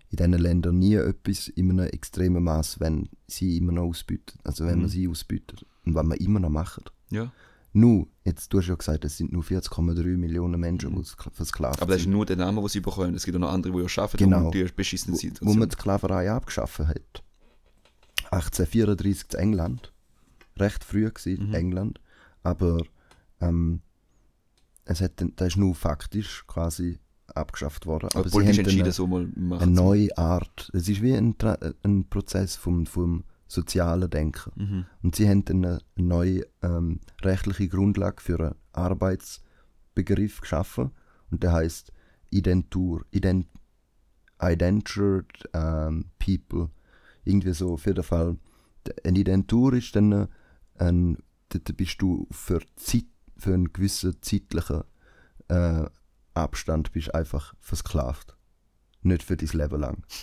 in diesen Ländern nie etwas in einem extremen Maß, wenn sie immer noch ausbeuten. Also wenn Mhm. man sie ausbeutet und was man immer noch macht. Ja. Nur, jetzt du hast ja gesagt, es sind nur 40,3 Millionen Menschen, die skla- versklavt Mhm. Aber das ist sind. nur der Name, den sie bekommen. Es gibt auch noch andere, die ja arbeiten Genau. und die beschissenen Wo, Situationen. wo man die Sklaverei abgeschaffen hat. 1834 in England. Recht früh gewesen, Mhm. England. Aber ähm, es hat, dann- das ist nur faktisch quasi abgeschafft worden. aber Aber sie haben entschieden, eine, so mal machen. eine neue Art. Es ist wie ein, Tra- ein Prozess vom, vom sozialen Denken. Mhm. Und sie haben dann eine neue ähm, rechtliche Grundlage für einen Arbeitsbegriff geschaffen. Und der heißt Identur, Ident, Indentured ähm, People. Irgendwie so, auf jeden Fall. Ein Identur ist dann äh, ein, da bist du für, Zeit, für einen gewissen zeitlichen äh, Abstand bist einfach versklavt. Nicht für dein Leben lang.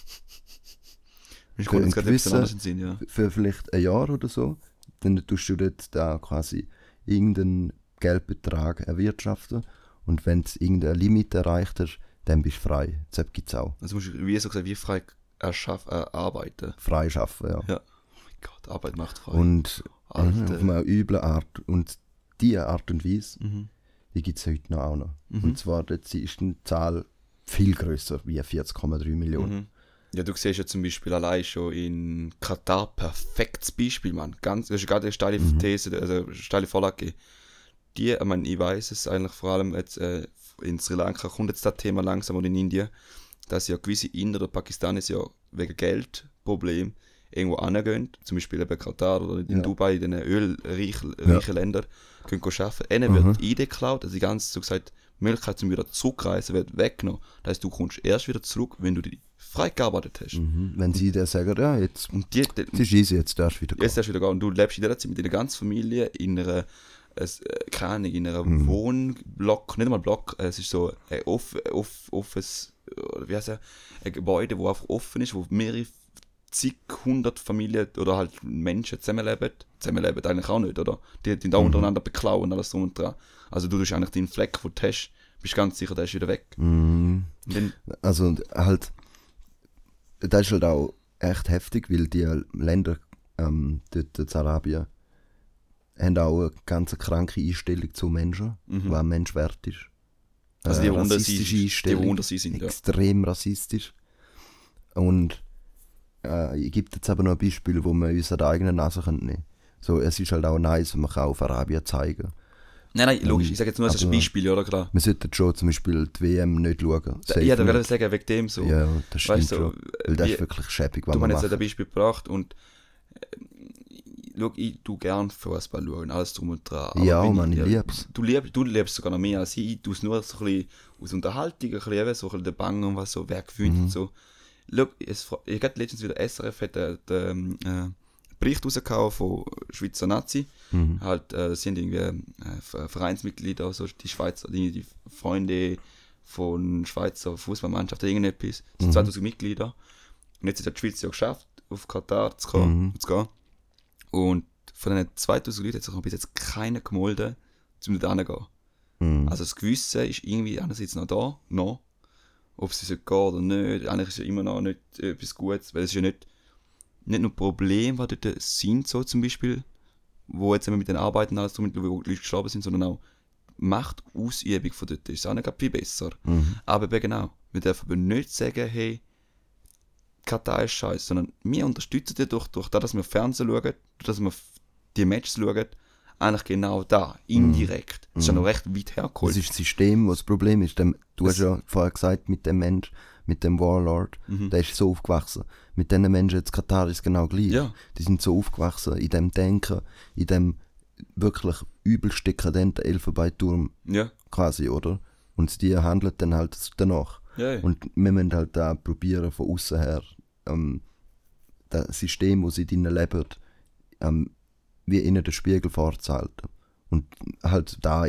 Ich für einen gewissen- Sinn, ja. für vielleicht ein Jahr oder so, dann tust du dort da quasi irgendeinen Geldbetrag erwirtschaften und wenn du irgendein Limit erreicht hast, dann bist du frei. Das gibt es auch. Also musst du, wie so gesagt, wie frei erschaff, äh, arbeiten. Frei schaffen, ja. Ja. Gott, Arbeit macht frei. Und mhm, Alter. auf eine üble Art. Und diese Art und Weise, Mhm. die gibt es heute noch auch noch. Mhm. Und zwar dort ist die Zahl viel größer wie 40,3 Millionen. Mhm. Ja, du siehst ja zum Beispiel allein schon in Katar perfektes Beispiel, Mann. Ganz, das ist gerade eine steile Mhm. These, also eine steile Vorlage. Die, ich meine, ich weiß es eigentlich vor allem jetzt äh, in Sri Lanka kommt jetzt das Thema langsam oder in Indien, dass ja gewisse Inder oder Pakistanis ja wegen Geldproblem irgendwo angehen, zum Beispiel eben Katar oder in Ja. Dubai, in den ölreichen Ja. Ländern, können arbeiten. Ihnen Mhm. wird die ID geklaut, also die ganze, so gesagt, Möglichkeit zum wieder zurückreisen wird weggenommen. Das heißt, du kommst erst wieder zurück, wenn du die frei gearbeitet hast. Mhm. Wenn sie dann sagen, ja, jetzt Und die, die, ist easy, jetzt darfst du wieder gehen. jetzt darfst du wieder gehen. Und du lebst in der Zeit mit deiner ganzen Familie in einer, es, äh, keine in einer Mhm. Wohnblock, nicht einmal Block, äh, es ist so ein off, off, offenes, wie heißt es, ein Gebäude, wo einfach offen ist, wo mehrere zig hundert Familien oder halt Menschen zusammenleben. Zusammenleben eigentlich auch nicht, oder? Die, da Mhm. untereinander beklauen und alles drum und dran. Also du tust eigentlich deinen Fleck, den du hast, bist ganz sicher, der ist wieder weg. Mhm. Dann, Also halt, das ist halt auch echt heftig, weil die Länder ähm, dort in Arabien haben auch eine ganz kranke Einstellung zu Menschen, Mhm. was ein Mensch wert ist. also die, die sie, rassistische die, die Einstellung, unter sie sind, ja. extrem rassistisch. Und äh, ich gebe jetzt aber noch ein Beispiel, wo wir uns an der eigenen Nase nehmen So, es ist halt auch nice, man kann auf Arabien zeigen. Nein, nein, logisch, Ähm, ich sage jetzt nur, aber- Beispiel, oder klar. Man sollte schon zum Beispiel die WM nicht schauen. Safe Ja, da würde ich sagen, wegen dem so. Ja, das stimmt weißt du, schon. Weil das wie- ist wirklich schäbig, was du man hast jetzt macht. ein Beispiel gebracht und äh, schau, ich tu gern Fußball schauen, alles drum und dran. aber Ja, wenn Mann, ich lieb's. Du liebst, du liebst sogar noch mehr als ich. Ich tue es nur so ein bisschen aus Unterhaltung, ein bisschen, eben, so ein bisschen der Bang und was so, wer gewinnt Mhm. und so. Schau, es, ich hatte letztens wieder SRF hat den, den äh, Bericht rausgehauen von Schweizer Nazi. Mhm. Halt, äh, sind irgendwie äh, Ver- Vereinsmitglieder, also die Schweizer, die, die Freunde von Schweizer Fußballmannschaft, irgendetwas. Das sind Mhm. 2000 Mitglieder. Und jetzt hat die Schweiz ja geschafft, auf Katar zu gehen. Mhm. Zu gehen. Und von den 2000 Leuten hat sich bis jetzt keiner gemolden, um dort hinzugehen. Mhm. Also das Gewissen ist irgendwie einerseits noch da, noch. Ob es gehen oder nicht. Eigentlich ist ja immer noch nicht etwas Gutes, weil es ist ja nicht, nicht nur Probleme, die dort sind, so zum Beispiel, wo jetzt mit den Arbeiten alles drum, wo die Leute gestorben sind, sondern auch Machtausübung von dort ist es auch nicht viel besser. Mhm. Aber eben genau, wir dürfen aber nicht sagen, hey, Katar ist scheiße, sondern wir unterstützen die durch, durch das, dass wir Fernsehen schauen, durch dass wir die Matches schauen, eigentlich genau da, indirekt. Das ist ja noch recht weit Das hergeholt. ist das System, was das Problem ist. Dem, du Das- hast ja vorher gesagt, mit dem Mensch, mit dem Warlord, Mhm. der ist so aufgewachsen. Mit diesen Menschen jetzt Katar ist genau gleich. Ja. Die sind so aufgewachsen in dem Denken, in dem wirklich übelst dekadenten Elfenbeinturm Ja, quasi, oder? Und die handeln dann halt danach. ja, ja. Und wir müssen halt da probieren, von außen her, ähm, das System, wo sie drinnen leben, ähm, wie ihnen den Spiegel vorzuhalten. Und halt da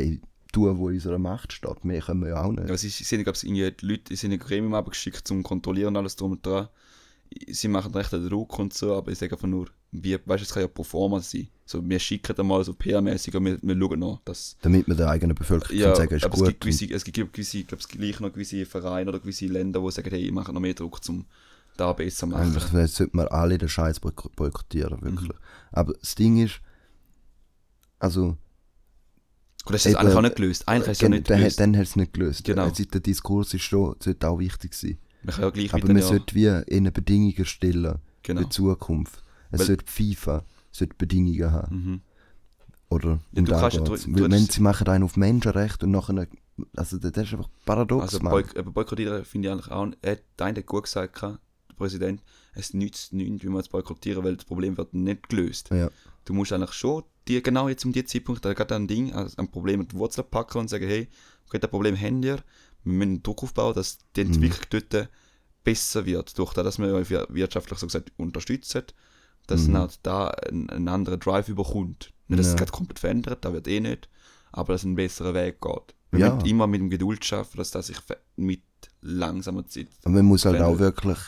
tun, wo in unserer Macht steht. Mehr können wir ja auch nicht. Ja, sie, sie sind, glaube ich, die Leute sind in ein Gremium abgeschickt, zum kontrollieren alles drum und dran. Sie machen recht den Druck und so, aber ich sage einfach nur, wie, weißt du, es kann ja Performer sein. So, wir schicken dann mal so PR-mäßig und wir, wir schauen noch, dass Damit man der eigenen Bevölkerung Ja, kann sagen, ist aber es gut. gibt gewisse, es gibt gewisse, ich glaube, es gibt gleich noch gewisse Vereine oder gewisse Länder, die sagen, hey, ich mache noch mehr Druck, um da besser machen. eigentlich sollten wir alle den Scheiß boyk- boykottieren, wirklich. Mhm. Aber das Ding ist, also, das ist Eben, eigentlich auch nicht gelöst. Eigentlich ist es ja nicht gelöst. dann hat es nicht gelöst. Genau. Also, der Diskurs ist schon, sollte auch wichtig sein. Man kann ja gleich Aber man ja, sollte wie ihnen Bedingungen stellen genau. für die Zukunft. Es Weil- sollte FIFA sollte Bedingungen haben. Mhm. Oder? Ja, du kannst Weil du wenn sie machen einen auf Menschenrecht und nachher. Also, das ist einfach paradox, Also. Boy aber boykottieren finde ich eigentlich auch, er hat eine hat gut gesagt, Präsident, es nützt nichts, wie man es boykottieren, weil das Problem wird nicht gelöst. Ja. Du musst eigentlich schon die, genau jetzt um die Zeitpunkt da gerade ein Ding, also ein Problem mit Wurzeln packen und sagen, hey, okay, das Problem haben wir, wir müssen Druck aufbauen, dass die Mhm. Entwicklung dort besser wird, durch das, dass wir ja wir- wirtschaftlich so gesagt unterstützen, dass Mhm. dann halt da ein, ein anderer Drive überkommt. Nicht, dass Ja. es gerade komplett verändert, da wird eh nicht, aber dass ein besserer Weg geht. Wir Ja. immer mit dem Geduld schaffen, dass das sich mit langsamer Zeit Und man muss halt Wenn- auch wirklich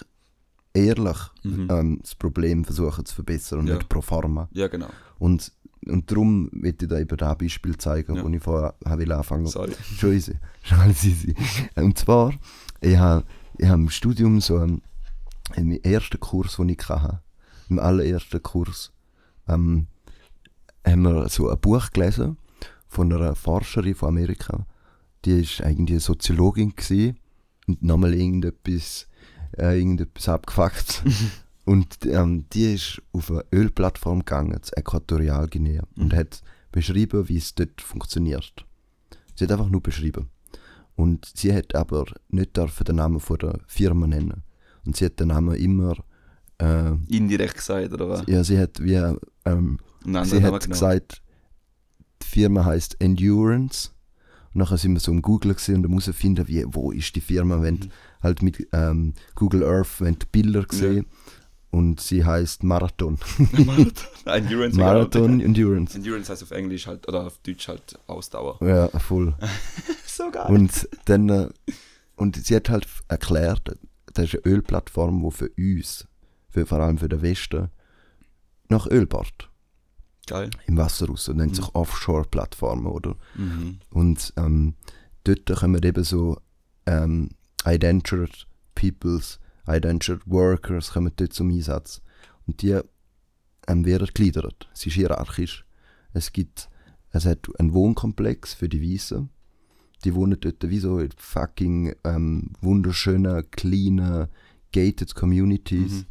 ehrlich Mhm. ähm, das Problem versuchen zu verbessern und Ja. nicht pro forma. Ja, genau. Und, und darum will ich da eben das Beispiel zeigen, Ja. wo ich vorher habe anfangen Sorry. Schon easy. Schon alles easy. Und zwar, ich habe ich hab im Studium so einen, im ersten Kurs, den ich hatte, im allerersten Kurs, ähm, haben wir so ein Buch gelesen von einer Forscherin von Amerika. Die ist eigentlich eine Soziologin gewesen und nochmal irgendetwas, äh, irgendetwas abgefuckt. und ähm, die ist auf eine Ölplattform gegangen, zu Äquatorialguinea, und hat beschrieben, wie es dort funktioniert. Sie hat einfach nur beschrieben. Und sie hat aber nicht dürfen den Namen von der Firma nennen. Und sie hat den Namen immer, äh, Indirekt gesagt, oder was? ja, sie hat wie, ähm, sie hat gesagt, die Firma heißt Endurance. Und nachher sind wir so im Google gesehen und mussten finden, wie, wo ist die Firma, wenn Mhm. halt mit ähm, Google Earth, wenn die Bilder gesehen. Und sie heißt Marathon. Marathon. Endurance. Marathon Endurance. Endurance heißt auf Englisch halt, oder auf Deutsch halt Ausdauer. Ja, voll. So geil. Und dann, äh, und sie hat halt erklärt, das ist eine Ölplattform, die für uns, für, vor allem für den Westen, nach Öl bohrt. Geil. Im Wasser raus. Und nennt Mhm. sich Offshore-Plattformen, oder? Mhm. Und ähm, dort kommen eben so ähm, Indentured Peoples, Indentured Workers kommen dort zum Einsatz. Und die ähm, werden gegliedert. Es ist hierarchisch. Es gibt, es hat einen Wohnkomplex für die Weißen. Die wohnen dort wie so in fucking ähm, wunderschönen, kleinen, gated Communities. Mhm.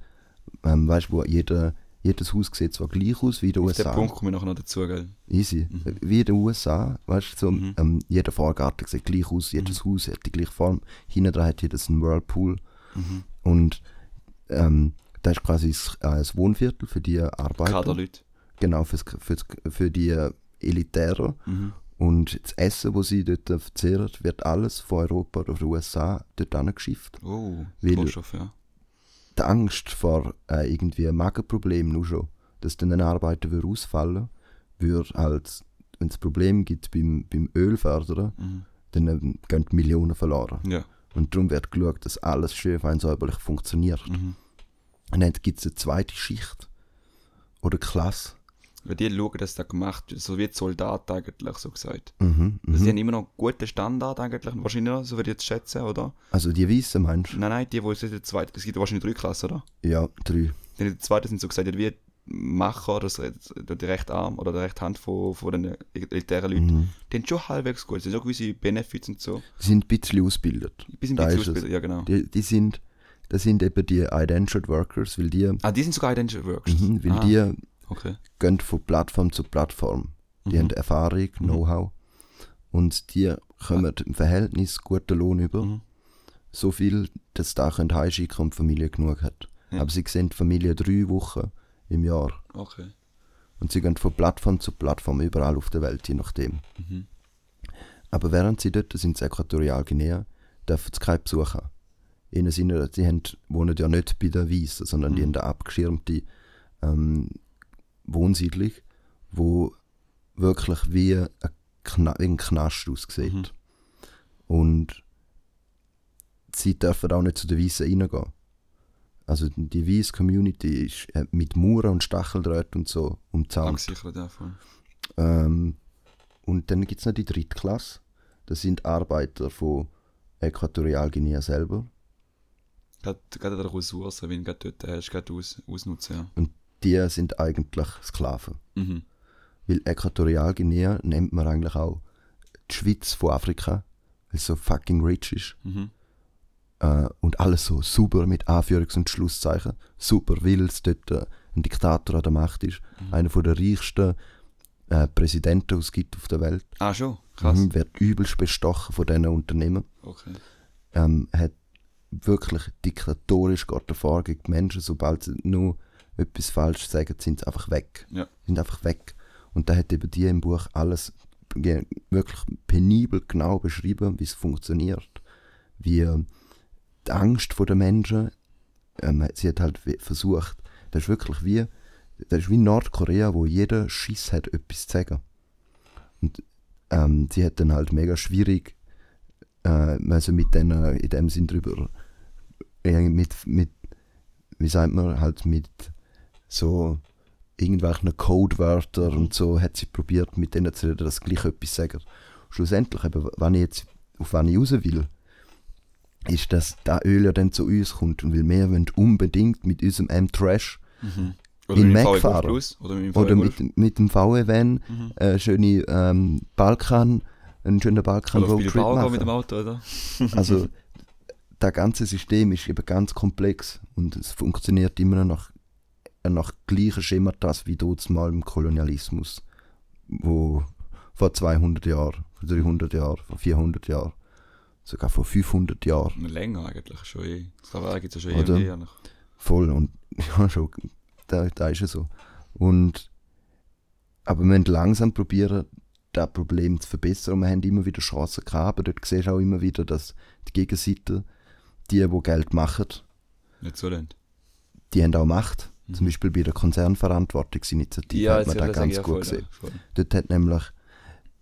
Ähm, weißt du, wo jeder, jedes Haus sieht zwar gleich aus wie in den Auf den USA. Punkt komme ich nachher noch dazu, gell? Easy. Mhm. Wie in den USA, weißt du, so, Mhm. ähm, jeder Vorgarten sieht gleich aus, jedes Haus hat die gleiche Form. Hinten dran hat jedes einen Whirlpool. Mhm. Und ähm, das ist quasi das, äh, das Wohnviertel für die Arbeiter. Kaderleute. Genau, fürs, fürs, für die Elitären. Mhm. Und das Essen, das sie dort verzehren, wird alles von Europa oder den USA dort angeschifft. Oh, Weil- Rohstoff, ja. Die Angst vor äh, irgendwie einem Magenproblem nur schon, dass dann ein Arbeiter würde ausfallen würde, halt, wenn es Problem gibt beim, beim Ölfördern, Mhm. dann ähm, gehen Millionen verloren. Ja. Und darum wird geschaut, dass alles schön fein säuberlich funktioniert. Mhm. Und dann gibt es eine zweite Schicht oder Klasse. Weil die schauen, dass das gemacht wird, so wie die Soldaten eigentlich, so gesagt. Mhm, die mhm. haben immer noch einen guten Standard eigentlich, wahrscheinlich, noch, so würde ich jetzt schätzen, oder? Also die Weißen meinst du? Nein, nein, die, die sind in der zweiten, es gibt wahrscheinlich drei Klassen, oder? Ja, drei. Die in der zweiten sind so gesagt, wie Macher, das, die rechte Arm oder die rechte Hand von, von den elitären Leuten, Mhm. die sind schon halbwegs gut. Es sind so gewisse Benefits und so. Die sind ein bisschen ausgebildet. Ein bisschen Da bisschen es. ausgebildet, ja genau. Die, die sind, das sind eben die Identified Workers, weil die, Ah, die sind sogar Identity Works. mhm, weil ah, die Okay. gehen von Plattform zu Plattform. Die Mhm. haben Erfahrung, Know-how und die kommen im Verhältnis guten Lohn über. Mhm. So viel, dass sie da können heimschicken und die Familie genug hat. Ja. Aber sie sehen die Familie drei Wochen im Jahr. Okay. Und sie gehen von Plattform zu Plattform überall auf der Welt, je nachdem. Mhm. Aber während sie dort sind, in Äquatorialguinea, dürfen sie keinen Besuch haben. Ihnen sind, ja- sie haben, wohnen ja nicht bei den Weißen, sondern die Mhm. haben eine abgeschirmte ähm, Wohnsiedlung, wo wirklich wie ein, Kna ein Knast aussieht. Mhm. Und sie dürfen auch nicht zu den Weißen reingehen. Also die weiße Community ist äh, mit Mauern und Stacheldraht und so umzahnt. Abgesichert davon. Ähm, und dann gibt es noch die dritte Klasse. Das sind Arbeiter von Äquatorialguinea selber. Gerade, gerade der Ressourcen, wenn du dort hast, gerade aus, ausnutzen. Ja. Und die sind eigentlich Sklaven. Mhm. Weil Äquatorialguinea nennt man eigentlich auch die Schweiz von Afrika, weil es so fucking rich ist. Mhm. Äh, und alles so super mit Anführungs- und Schlusszeichen. Super, weil es dort äh, ein Diktator an der Macht ist. Mhm. Einer von der reichsten äh, Präsidenten, die es gibt auf der Welt. Ah, schon? Krass. Mhm, wird übelst bestochen von diesen Unternehmen. Okay. ähm, hat wirklich diktatorisch geht er vor gegen die Menschen. Sobald sie nur etwas falsch sagen, sind sie einfach weg. Ja. Sind einfach weg. Und da hat eben die im Buch alles wirklich penibel genau beschrieben, wie es funktioniert. Wie die Angst vor den Menschen, ähm, sie hat halt versucht, das ist wirklich wie, das ist wie Nordkorea, wo jeder Schiss hat, etwas zu sagen. Und ähm, sie hat dann halt mega schwierig äh, also mit denen in dem Sinn drüber äh, mit, mit wie sagt man halt mit so irgendwelchen Codewörtern und so hat sie probiert mit denen zu reden, dass sie gleich etwas sagen. Schlussendlich, eben, wenn ich jetzt auf wen ich raus will, ist, dass das Öl ja dann zu uns kommt und weil wir wollen unbedingt mit unserem M-Trash Mhm. In Mac VW fahren. Plus oder mit dem VW oder mit, mit dem VW-Van Mhm. äh, schöne ähm, Balkan, einen schönen balkan Oder Roadtrip machen. mit dem Auto, oder? Also, das ganze System ist eben ganz komplex und es funktioniert immer noch nach, gleichen Schematas wie dort mal im Kolonialismus, wo vor 200 Jahren, vor 300 Jahren, vor 400 Jahren, sogar vor 500 Jahren Länger eigentlich schon eh. Sklaverei gibt es ja schon Oder? eh eh. noch. voll und ja schon, da, da ist es so. Und, aber wir müssen langsam probieren, das Problem zu verbessern und wir haben immer wieder Chancen gehabt, aber dort siehst du auch immer wieder, dass die Gegenseite, die, die Geld machen, Nicht so lernt. die haben auch Macht. Mhm. Zum Beispiel bei der Konzernverantwortungsinitiative hat man das ganz gut gesehen. voll. Dort hat nämlich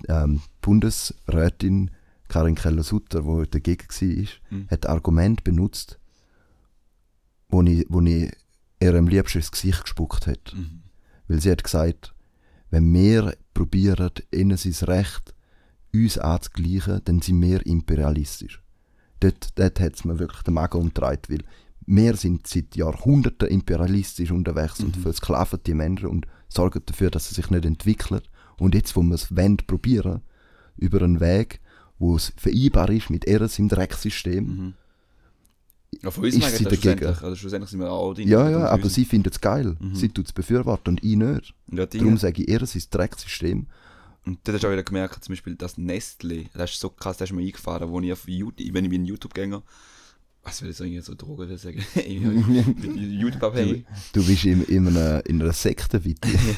ähm, Bundesrätin Karin Keller-Sutter, die dagegen war, Mhm. hat Argument benutzt, wo ich, wo ich ihr am liebsten ins Gesicht gespuckt hat. Mhm. Weil sie hat gesagt, wenn wir probieren, ihnen sein Recht uns anzugleichen, dann sind wir imperialistisch. Dort, dort hat es mir wirklich den Magen umgedreht, weil wir sind seit Jahrhunderten imperialistisch unterwegs und Mhm. versklaven die Menschen und sorgen dafür, dass sie sich nicht entwickeln. Und jetzt, wo wir es wollen, probieren, über einen Weg, wo es vereinbar ist mit ihrem im Drecksystem, Mhm. Ja, von uns Ist sie das dagegen? schlussendlich. Also schlussendlich sind wir auch drin. ja, Und ja, aber sie findet es geil. Mhm. Sie tut es befürworten und ich nicht. Ja. Darum sage ich, ihr ist Drecksystem. Und dort hast du auch wieder gemerkt, zum Beispiel das Nestle, das ist so krass, das ist mir eingefahren, wo ich auf YouTube, bin ich bin ein YouTube-Gänger, was will ich irgendwie so Drogen will sagen, Ich bin YouTube abhängig. Du bist in, in, einer, in einer Sekte, die.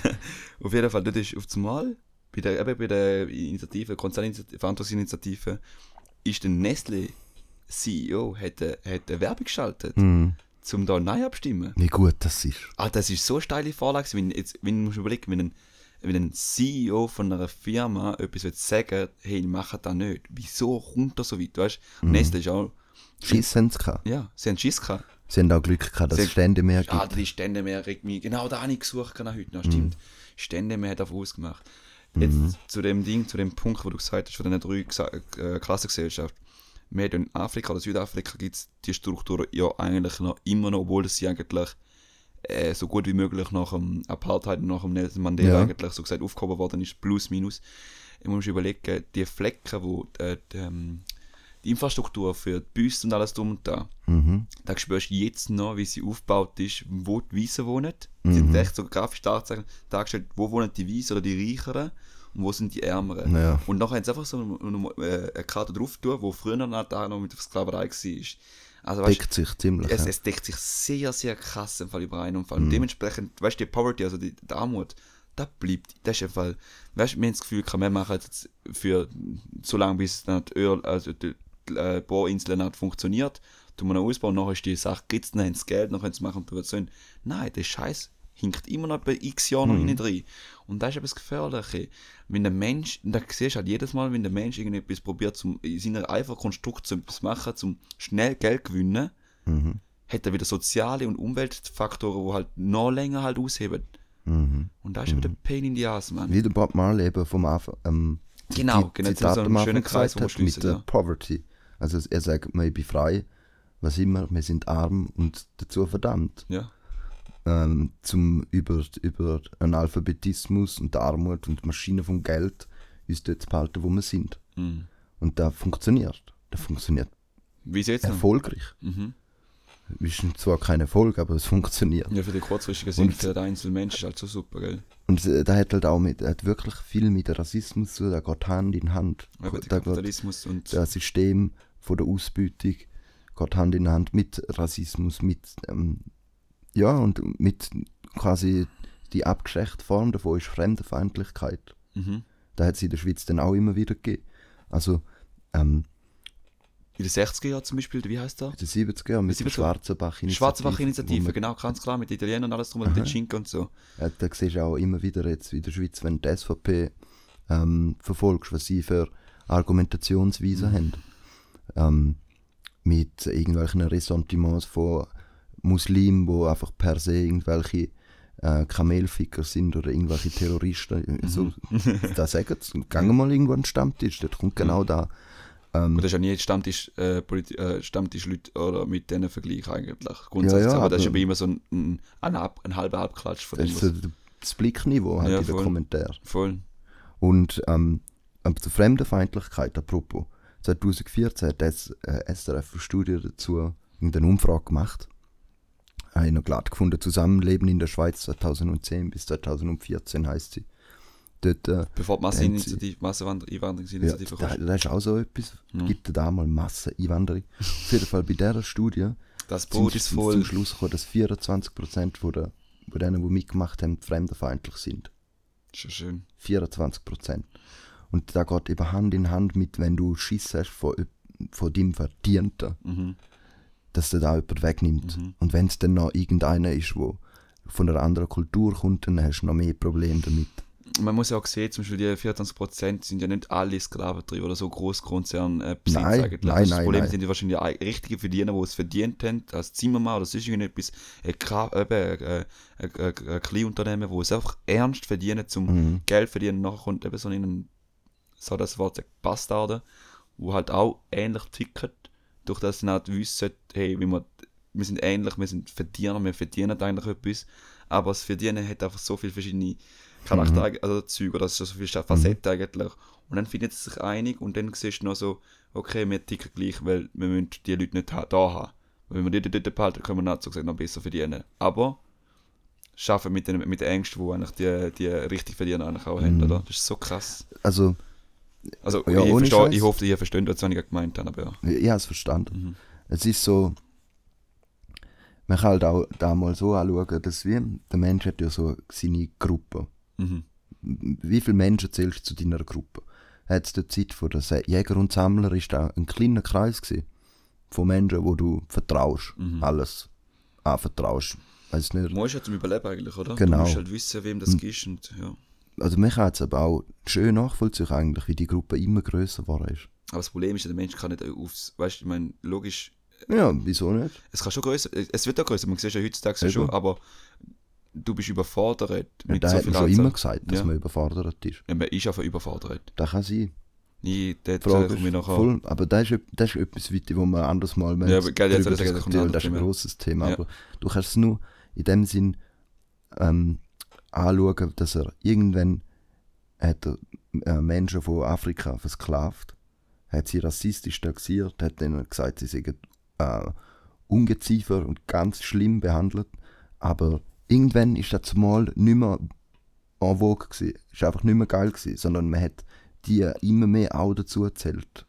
Auf jeden Fall, dort ist auf einmal, bei der, eben bei der Initiative, Konzerninitiative, ist der Nestle CEO, hat, eine- hat eine Werbung geschaltet, Mhm. um da Nein abstimmen. Wie gut das ist. Ah, das ist so eine steile Vorlage, wenn, jetzt, wenn du überlegen, wenn ein, wenn ein CEO von einer Firma etwas will sagen hey, mach das nicht. Wieso kommt das so weit? Weißt du, Mhm. Nestle ist auch, Schiss haben sie gehabt. ja, sie haben Schiss gehabt. Sie haben auch Glück gehabt, dass es Stände mehr Ah, gibt. die Stände mehr regt mich. Genau da habe ich gesucht genau heute. noch, Mhm. stimmt. Stände mehr hat auf ausgemacht. Jetzt zu dem Ding, zu dem Punkt, wo du gesagt hast, von den drei äh, Klassengesellschaften. Wir in Afrika oder Südafrika gibt es die Strukturen ja eigentlich noch immer noch, obwohl sie eigentlich äh, so gut wie möglich nach dem Apartheid und nach dem Nelson Mandela Ja. eigentlich so gesagt aufgehoben worden ist, plus minus. Ich muss überlegen, die Flecken, wo äh, die, ähm, die Infrastruktur für die Büste und alles drum und da, Mhm. da spürst du jetzt noch, wie sie aufgebaut ist, wo die Weißen wohnen. Sie sind echt so grafisch dargestellt- wo wohnen die Weißen oder die Reicheren und wo sind die Ärmeren. Ja. Und nachher haben sie einfach so eine, eine, eine Karte drauf tun, wo früher noch, da noch mit der Sklaverei war. Also, weißt, Deckt sich ziemlich. es, ja. es deckt sich sehr, sehr krass im Fall überein. Und Mhm. dementsprechend, weißt du, die Poverty, also die, die Armut, da bleibt, das ist im Fall, weißt du, wir haben das Gefühl, kann man machen jetzt für so lange, bis dann die Öl, also die, äh, Bohrinsel nicht funktioniert, tun wir noch ausbauen, nachher ist die Sache, gibt es sie Geld, dann können sie machen und tun. Nein, der Scheiß hinkt immer noch bei x Jahren Mhm. noch rein rein. Und das ist eben das Gefährliche. Wenn der Mensch, da siehst du halt jedes Mal, wenn der Mensch irgendetwas probiert, zum, in seiner einfachen Konstrukt zu etwas machen, zum schnell Geld gewinnen, Mhm. hat er wieder soziale und Umweltfaktoren, die halt noch länger halt ausheben. Mhm. Und da ist wieder Pain in the Ass, Mann. Wie der Bob Marley eben vom Anfang. Ähm, Genau, genau, das ist Zitat so ein am Anfang schöner Kreis, wo hat, mit der ja. Poverty. Also er sagt, man, ich bin frei, was immer, wir sind arm und dazu verdammt. Ja. ähm, zum über, über Analphabetismus und Armut und Maschine vom Geld uns dort zu behalten, wo wir sind. Mhm. Und da funktioniert. Das funktioniert Wie denn? erfolgreich. Mhm. Ist zwar kein Erfolg, aber es funktioniert. Ja, für die kurzfristige Sicht, Und- für den einzelnen Mensch ist halt so super, gell? Und äh, da hat halt auch mit, hat wirklich viel mit Rassismus zu, tun, da geht Hand in Hand. Der da geht Kapitalismus und das System von der Ausbeutung geht Hand in Hand mit Rassismus, mit ähm, ja und mit quasi die abgeschwächte Form davon ist Fremdenfeindlichkeit. mhm. Da hat es in der Schweiz dann auch immer wieder gegeben. Also ähm, in den 60er Jahren zum Beispiel, wie heißt der? in den 70er Jahren mit der 70er? Schwarzenbach-Initiative. Man- genau, ganz klar, mit den Italienern und alles drum und den Schinken und so. Äh, da siehst du auch immer wieder jetzt in der Schweiz, wenn du die SVP ähm, verfolgst, was sie für Argumentationsweisen haben. Ähm, mit irgendwelchen Ressentiments von Muslimen, die einfach per se irgendwelche äh, Kamelficker sind oder irgendwelche Terroristen. So, da sagen sie, gehen wir mal irgendwo an den Stammtisch, dort kommt genau da. Ähm, das ist ja nie Stammtisch, äh, äh, Stammtischleute oder mit denen Vergleich eigentlich. Grundsätzlich. Ja, ja, aber das ist aber- aber immer so ein, ein, ein, Ab, ein halber Abklatsch von das dem. ist so was- das Blickniveau halt Ja, in den voll. Kommentaren. Voll. Und ähm, zur Fremdenfeindlichkeit, apropos, 2014 hat das äh, SRF eine Studie dazu eine Umfrage gemacht. Habe ich noch glatt gefunden, Zusammenleben in der Schweiz 2010 bis 2014 heißt sie. Dort, äh, Bevor die Masseninitiative, ja, Masseneinwanderungsinitiative da, kommt. das ist auch so etwas. Ja. Gibt da mal Masseneinwanderung? Auf jeden Fall bei dieser Studie Das Boot ist zum voll. Schluss gekommen, dass 24% von, der, von denen, die mitgemacht haben, fremdenfeindlich sind. Schon schön. 24 Prozent. Und da geht eben Hand in Hand mit, wenn du Schiss hast von, von deinem Verdienten, Mhm. dass der da jemand wegnimmt. Mhm. Und wenn es dann noch irgendeiner ist, wo von einer anderen Kultur kommt, dann hast du noch mehr Probleme damit. Man muss ja auch sehen, zum Beispiel die 24% sind ja nicht alle Sklaventriebe oder so Großkonzerne äh, Besitz Nein, eigentlich. nein, das nein, Problem nein. sind ja wahrscheinlich die richtigen Verdiener, die es verdient haben, als Zimmermann oder sonst irgendetwas, ein, äh, ein, ein Kleinunternehmen, wo es einfach ernst verdienen, zum Mhm. Geld verdienen. Nachher kommt eben so ein, so das Wort sagt, Bastarde, wo halt auch ähnlich ticken, durch das sie halt wissen, hey, wie wir, wir sind ähnlich, wir sind Verdiener, wir verdienen eigentlich etwas, aber das Verdienen hat einfach so viele verschiedene Charakter, also Züge, oder so viele Facetten eigentlich. Und dann findet sie sich einig und dann siehst du noch so, okay, wir ticken gleich, weil wir müssen die Leute nicht da haben. Weil wenn wir die dort behalten, können wir gesagt noch besser verdienen. Aber schaffen mit den, mit den Ängsten, die eigentlich die, die richtig verdienen eigentlich auch haben, Mhm. oder? Das ist so krass. Also, Also Ja, ich, verstehe, ich hoffe, ihr versteht, was ich gemeint habe, aber ja. ich habe es verstanden. Mhm. Es ist so, man kann halt auch da mal so anschauen, dass wie, der Mensch hat ja so seine Gruppe. Mhm. wie viele Menschen zählst du zu deiner Gruppe? Hat es der Zeit von der Jäger und Sammler ist da ein kleiner Kreis gewesen, von Menschen, wo du vertraust, Mhm. alles anvertraust. Weiß nicht. Du musst ja zum Überleben eigentlich, oder? Genau. Du musst halt wissen, wem das ist und ja. Also mich hat es aber auch schön nachvollziehen eigentlich, wie die Gruppe immer größer geworden ist. Aber das Problem ist, der Mensch kann nicht aufs, weißt du, ich meine, logisch, Ja, wieso nicht? es kann schon größer, es wird auch größer, man sieht ja heutzutage Eben. schon, aber du bist überfordert Ja, mit da so hat man schon Anzahl. immer gesagt, dass Ja. man überfordert ist. Ja, man ist einfach überfordert. Das kann sein. Nie, dort Frage ich ist nachher. voll, aber das ist, das ist etwas weiter, wo man anders mal Ja, aber geil, jetzt das ein das ist ein grosses Thema. Ja. Aber du kannst es nur in dem Sinn ähm, anschauen, dass er irgendwann hat er, äh, Menschen von Afrika versklavt, hat sie rassistisch taxiert, hat ihnen gesagt, sie seien äh, Ungeziefer und ganz schlimm behandelt, aber irgendwann ist das mal nicht mehr en vogue gewesen, ist einfach nicht mehr geil gewesen, sondern man hat die immer mehr auch dazu erzählt.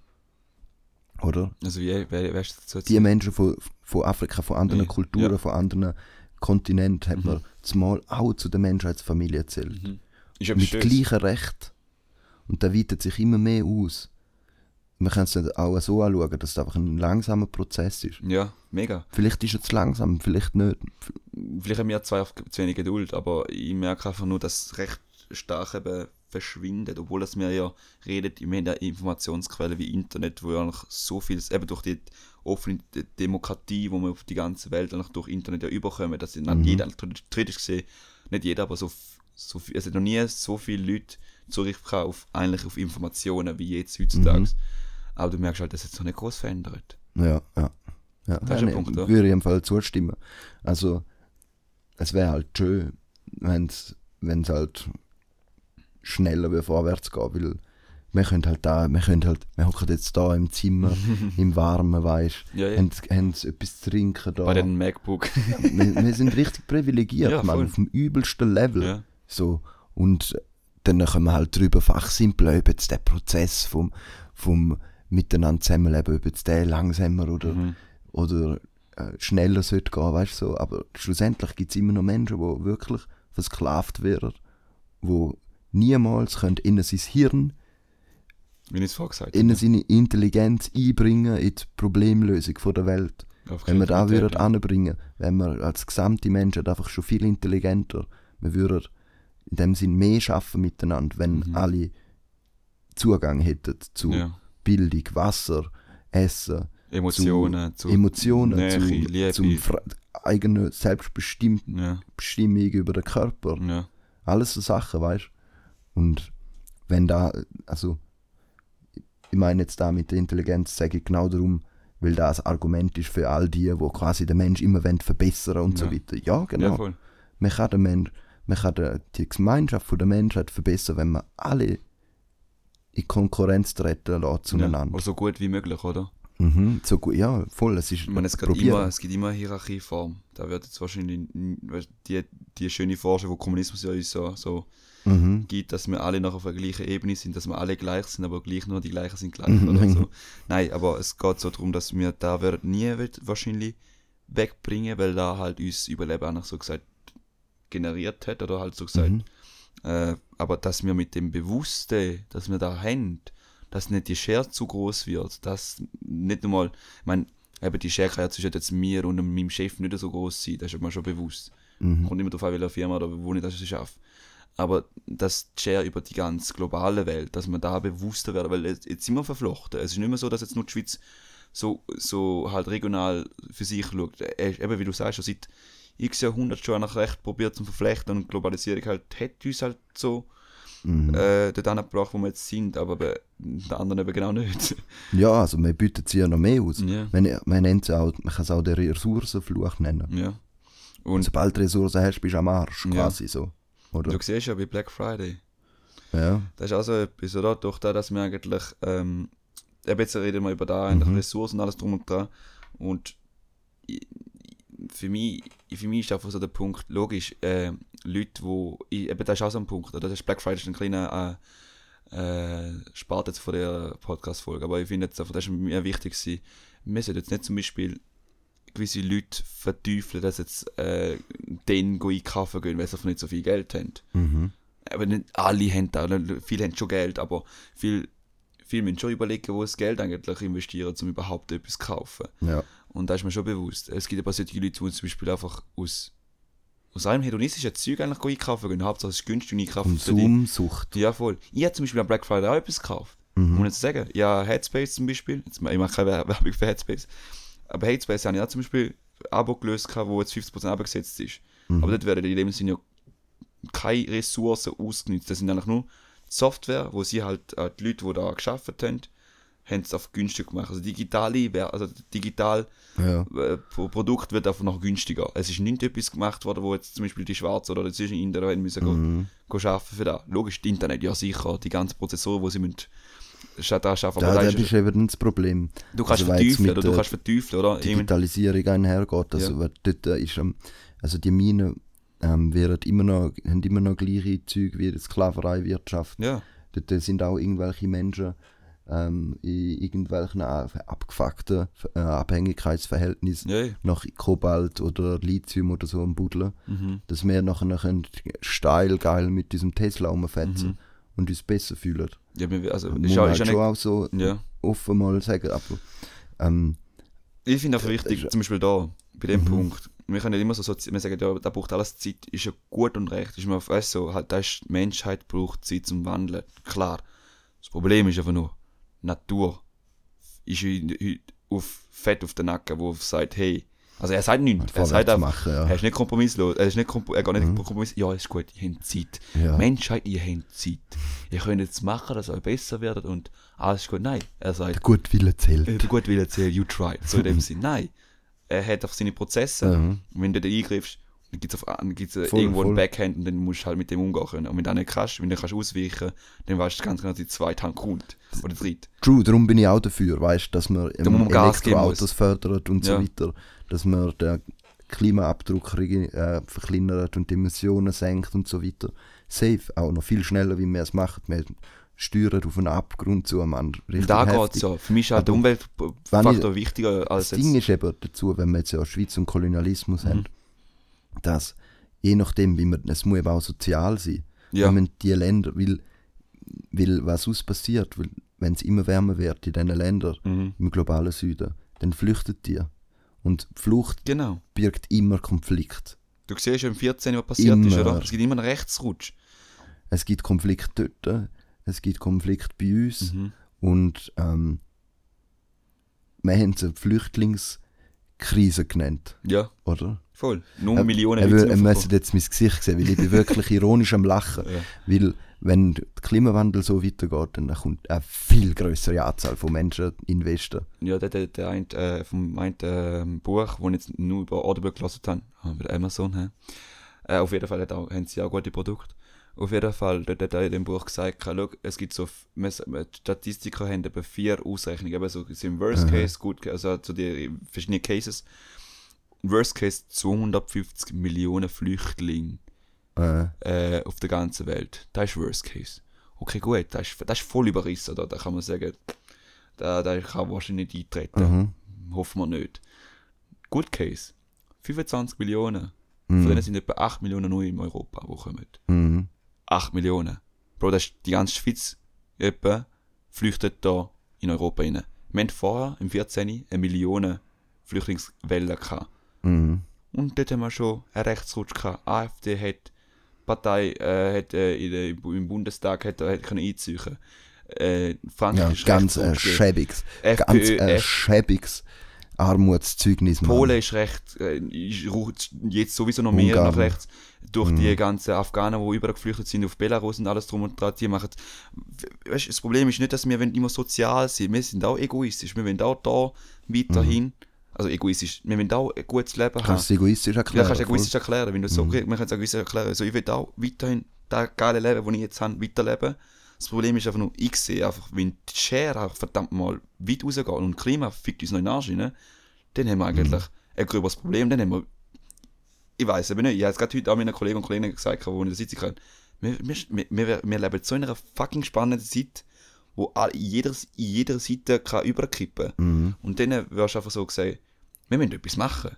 Oder? Also wie, wer, wer ist dazu Die Menschen von, von Afrika, von anderen Ja. Kulturen, Ja. von anderen Kontinenten, hat Mhm. man zumal auch zu der Menschheitsfamilie erzählt. Mhm. Mit gleichem Recht. Und der weitet sich immer mehr aus. Man kann es auch so anschauen, dass es einfach ein langsamer Prozess ist. Ja, mega. Vielleicht ist zu langsam, vielleicht nicht. Vielleicht haben wir zwei zu wenig Geduld, aber ich merke einfach nur, dass es recht stark eben verschwindet, obwohl das mir ja redet, wir haben ja Informationsquellen wie Internet, wo ja eigentlich so viel, eben durch die offene Demokratie, wo wir auf die ganze Welt eigentlich durch Internet ja überkommen, dass nicht Mhm. jeder, theoretisch gesehen, nicht jeder, aber so, so viel, es hat noch nie so viele Leute Zugriff gehabt auf, eigentlich auf Informationen wie jetzt heutzutage. Mhm. Aber du merkst halt, das hat sich noch nicht groß verändert. Ja, ja. ja. Das ist ein nee, Punkt, oder? Würde ich im Fall zustimmen. Also, es wäre halt schön, wenn es halt schneller wie vorwärts geht, weil wir können halt da, wir können halt, wir hocken jetzt da im Zimmer, im Warmen, weißt Ja, du, ja. haben, haben etwas zu trinken da. Bei den MacBook. wir, wir sind richtig privilegiert, Ja, man, auf dem übelsten Level. ja. So, und dann können wir halt drüber fachsimpeln, ob jetzt der Prozess vom, vom Miteinander zusammenleben, ob jetzt der langsamer oder, Mhm. oder äh, schneller sollte gehen, weißt du so. Aber schlussendlich gibt es immer noch Menschen, die wirklich versklavt werden, die niemals können in sein Hirn, Wie ich es vorher gesagt in habe. seine Intelligenz einbringen in die Problemlösung von der Welt. Auf Wenn wir da Kreativität, würden anbringen, wenn wir als gesamte Menschheit einfach schon viel intelligenter, wir würden in dem Sinn mehr schaffen miteinander, wenn Mhm. alle Zugang hätten zu Ja. Bildung, Wasser, Essen, Emotionen, zu, Emotionen, Nähe, zu, Liebe. zum Fra- eigene Selbstbestimmung ja, über den Körper. ja, Alles so Sachen, weißt du? Und wenn da, also, ich meine jetzt da mit der Intelligenz, sage ich genau darum, weil das ein Argument ist für all die, wo quasi den Mensch immer verbessern und so Ja. weiter. Ja, ja, genau. voll. man kann, den Mensch, man kann die, die Gemeinschaft der Menschheit verbessern, wenn man alle in Konkurrenz treten lässt Ja. zueinander. Oder so gut wie möglich, oder? Mhm, so gut, ja, voll, es ist Ich meine, es gibt, immer, es gibt immer eine Hierarchieform. Da wird jetzt wahrscheinlich die, die schöne Forschung, wo Kommunismus ja uns so, so Mhm. gibt, dass wir alle noch auf der gleichen Ebene sind, dass wir alle gleich sind, aber gleich nur die gleichen sind gleich. Mhm. Oder so. Nein, aber es geht so darum, dass wir da werden nie wird wahrscheinlich wegbringen, weil da halt uns Überleben einfach so gesagt generiert hat oder halt so gesagt Mhm. Äh, aber dass wir mit dem Bewussten, dass wir da haben, dass nicht die Schere zu groß wird, dass nicht einmal, ich meine, eben die Schere kann ja zwischen jetzt mir und meinem Chef nicht so groß sein, das ist mir schon bewusst. Mhm. Kommt immer darauf an, welche Firma oder wo ich das schaffe. Aber dass die Schere über die ganze globale Welt, dass wir da bewusster werden, weil jetzt, jetzt sind wir verflochten. Es ist nicht mehr so, dass jetzt nur die Schweiz so, so halt regional für sich schaut. Äh, Eben wie du sagst, schon seit x Jahrhunderten schon nach Recht probiert zu verflechten und Globalisierung halt hat uns halt so Mhm. äh, dort angebracht, wo wir jetzt sind, aber bei den anderen eben genau nicht. Ja, also man bietet sie ja noch mehr aus. ja. Man, man, nennt sie auch, man kann es auch den Ressourcenfluch nennen. ja. Und Sobald du Ressourcen hast, bist du am Arsch, quasi so. Oder? du siehst ja bei Black Friday, Ja. das ist auch so etwas, oder? Durch das, dass wir eigentlich, ähm, jetzt reden wir über da, Mhm. Ressourcen und alles drum und dran. Und für mich, für mich ist einfach so der Punkt, logisch, äh, Leute, wo, ich, eben das ist auch so ein Punkt, oder? Das ist Black Friday ist ein kleiner äh, äh, Spart jetzt von der Podcast-Folge, aber ich finde jetzt einfach, das ist mir wichtig gewesen, wir sollten jetzt nicht zum Beispiel gewisse Leute verteufeln, dass jetzt äh, denen go einkaufen gehen, weil sie einfach nicht so viel Geld haben Mhm. aber nicht alle haben da, viele haben schon Geld, aber viel, viele müssen schon überlegen, wo das Geld eigentlich investieren, um überhaupt etwas zu kaufen. Ja. Und da ist mir schon bewusst. Es gibt aber solche Leute, die zum Beispiel einfach aus, aus einem hedonistischen Zeug eigentlich einkaufen gehen. Hauptsache es ist günstig und einkaufen. Konsumsucht. Ja, voll. Ich habe zum Beispiel am Black Friday auch etwas gekauft. Mhm. Muss ich sagen. Ja, Headspace zum Beispiel. Jetzt, ich mache keine Wer- Werbung für Headspace. Aber Headspace habe ich auch zum Beispiel ein Abo gelöst, gehabt, wo jetzt 50% abgesetzt ist. Mhm. Aber dort werden in dem Sinne ja keine Ressourcen ausgenutzt. Das sind eigentlich nur Software, wo sie halt, äh, die Leute, die da geschafft haben, haben es auf günstig gemacht. Also digitale, also digital Ja. äh, Pro- Produkt wird einfach noch günstiger. Es ist nicht etwas gemacht worden, wo jetzt zum Beispiel die Schwarzen oder die Inder müssen Mhm. go, go arbeiten für das. Logisch, das Internet, ja sicher, die ganzen Prozessoren, die sie müssen da schaffen. Da, da das ist, eben das Problem. du kannst also, verteufeln, mit oder du kannst verteufeln, oder? Digitalisierung einhergeht. Also, Ja. dort äh, ist, also die Minen ähm, werden immer noch, haben immer noch gleiche Züge wie die Sklavereiwirtschaft. ja, Dort sind auch irgendwelche Menschen ähm, in irgendwelchen äh, abgefuckten äh, Abhängigkeitsverhältnissen ja. nach Kobalt oder Lithium oder so am Buddeln, Mhm. dass wir nachher können steil geil mit diesem Tesla rumfetzen Mhm. und uns besser fühlen. Ja also, ist man halt ist ja schon auch so ja. offen mal sagen, aber ähm, Ich finde auch wichtig, ist- zum Beispiel da, bei dem Mhm. Punkt, wir können nicht immer so, wir sagen, ja, da braucht alles Zeit, ist ja gut und recht, ist mir weißt, so, halt, da ist, die Menschheit braucht Zeit zum Wandeln, klar. Das Problem ist einfach nur, Natur ist auf Fett auf den Nacken, wo sagt, hey, also er sagt nichts, er sagt einfach, ja. er ist nicht kompromisslos, er ist nicht, komp er geht nicht Mhm. kompromiss, ja, ist gut, ihr habt Zeit. Ja. Menschheit, ihr habt Zeit. Ihr könnt jetzt machen, dass ihr besser werdet und alles ist gut. Nein, er sagt, der Gutwille zählt. äh, der gut will erzählen, you tried. So in dem Sinn. Nein. Er hat auf seine Prozesse. Mhm. Wenn du da eingriffst, gibt es Voll, irgendwo voll. einen Backhand und dann musst du halt mit dem umgehen können. Und wenn du das nicht kannst, wenn du kannst ausweichen, dann weißt du ganz genau, dass die zweite Hand kommt. Oder dritte. True, darum bin ich auch dafür, weißt dass man Da man Elektroautos fördert und so Ja. weiter, dass man den Klimaabdruck äh, verkleinert und die Emissionen senkt und so weiter. Safe, auch noch viel schneller, wie wir es machen. Wir steuern auf einen Abgrund zu, Mann. Richtig da geht es ja. Für mich ist halt der Umweltfaktor wichtiger als Das Ding jetzt. ist eben dazu, wenn wir jetzt ja Schweiz und Kolonialismus Mhm. haben, dass je nachdem, wie man, es muss eben auch sozial sein. Ja. Wenn man die Länder, weil, weil was aus passiert, weil, wenn es immer wärmer wird in diesen Ländern, Mhm. im globalen Süden, dann flüchtet die. Und Flucht Genau. birgt immer Konflikt. Du siehst ja im 14, was passiert ist, Immer. oder? Es gibt immer einen Rechtsrutsch. Es gibt Konflikt dort, es gibt Konflikt bei uns Mhm. und ähm, wir haben es eine Flüchtlingskrise genannt, Ja, oder? Voll. Nur Äh, Millionen Leute wür- ihr sind müsst jetzt mein Gesicht sehen, weil ich bin wirklich ironisch am Lachen. Ja. Weil wenn der Klimawandel so weitergeht, dann kommt eine viel größere Anzahl von Menschen in den Westen. Ja, der, der, der ein, äh, vom ein äh, Buch, das ich jetzt nur über Audible gelesen habe, ah, bei Amazon, hä? Äh, auf jeden Fall hat auch, haben sie auch gute Produkte. Auf jeden Fall, hat er in dem Buch gesagt, schau, es gibt so, Statistiker haben vier Ausrechnungen, eben so so im Worst Aha. Case, gut, also zu die verschiedenen Cases. Worst Case 250 Millionen Flüchtlinge Äh, äh, auf der ganzen Welt. Das ist Worst Case. Okay, gut, das ist, das ist voll überrissen, oder? Da kann man sagen, da, da kann wahrscheinlich nicht eintreten. mhm. Hoffen wir nicht. Good Case. 25 Millionen. Mhm. Von denen sind etwa 8 Millionen nur in Europa, die kommen. Mhm. 8 Millionen. Bro, das ist die ganze Schweiz etwa flüchtet da in Europa rein. Wir hatten vorher, im 14. eine Million Flüchtlingswelle gehabt. Mhm. Und dort haben wir schon einen Rechtsrutsch gehabt. AfD hat, Partei äh, hat, äh, der, im Bundestag hat, hat können einziehen. Äh, Frankreich Ja, ganz ein schäbiges, ganz ein schäbiges Armutszeugnis. Polen ist recht, äh, ist jetzt sowieso noch mehr Ungarn. nach rechts. Durch Mhm. die ganzen Afghanen, die überall geflüchtet sind auf Belarus und alles drum und dran, die machen. Weißt, das Problem ist nicht, dass wir immer sozial sind. Wir sind auch egoistisch. Wir wollen auch da weiterhin. Also egoistisch. Wir wollen auch ein gutes Leben haben. Kannst du egoistisch Ja, erklären? kannst du egoistisch erklären. Wenn du so, Mhm. man kann es egoistisch erklären. Also ich will auch weiterhin das geile Leben, das ich jetzt habe, weiterleben. Das Problem ist einfach nur, ich sehe einfach, wenn die Schere auch verdammt mal weit rausgeht und das Klima fickt uns noch in den Arsch rein, dann haben wir eigentlich ein gröberes Problem. Dann haben wir, ich weiß aber nicht, ich habe es gerade heute auch meinen Kollegen und Kollegen gesagt, wo ich da sitzen kann. Wir, wir, wir, wir leben so in einer fucking spannenden Zeit, wo all, jeder, in jeder Seite kann überkippen Mhm. und dann wirst du einfach so gesagt, wir müssen etwas machen.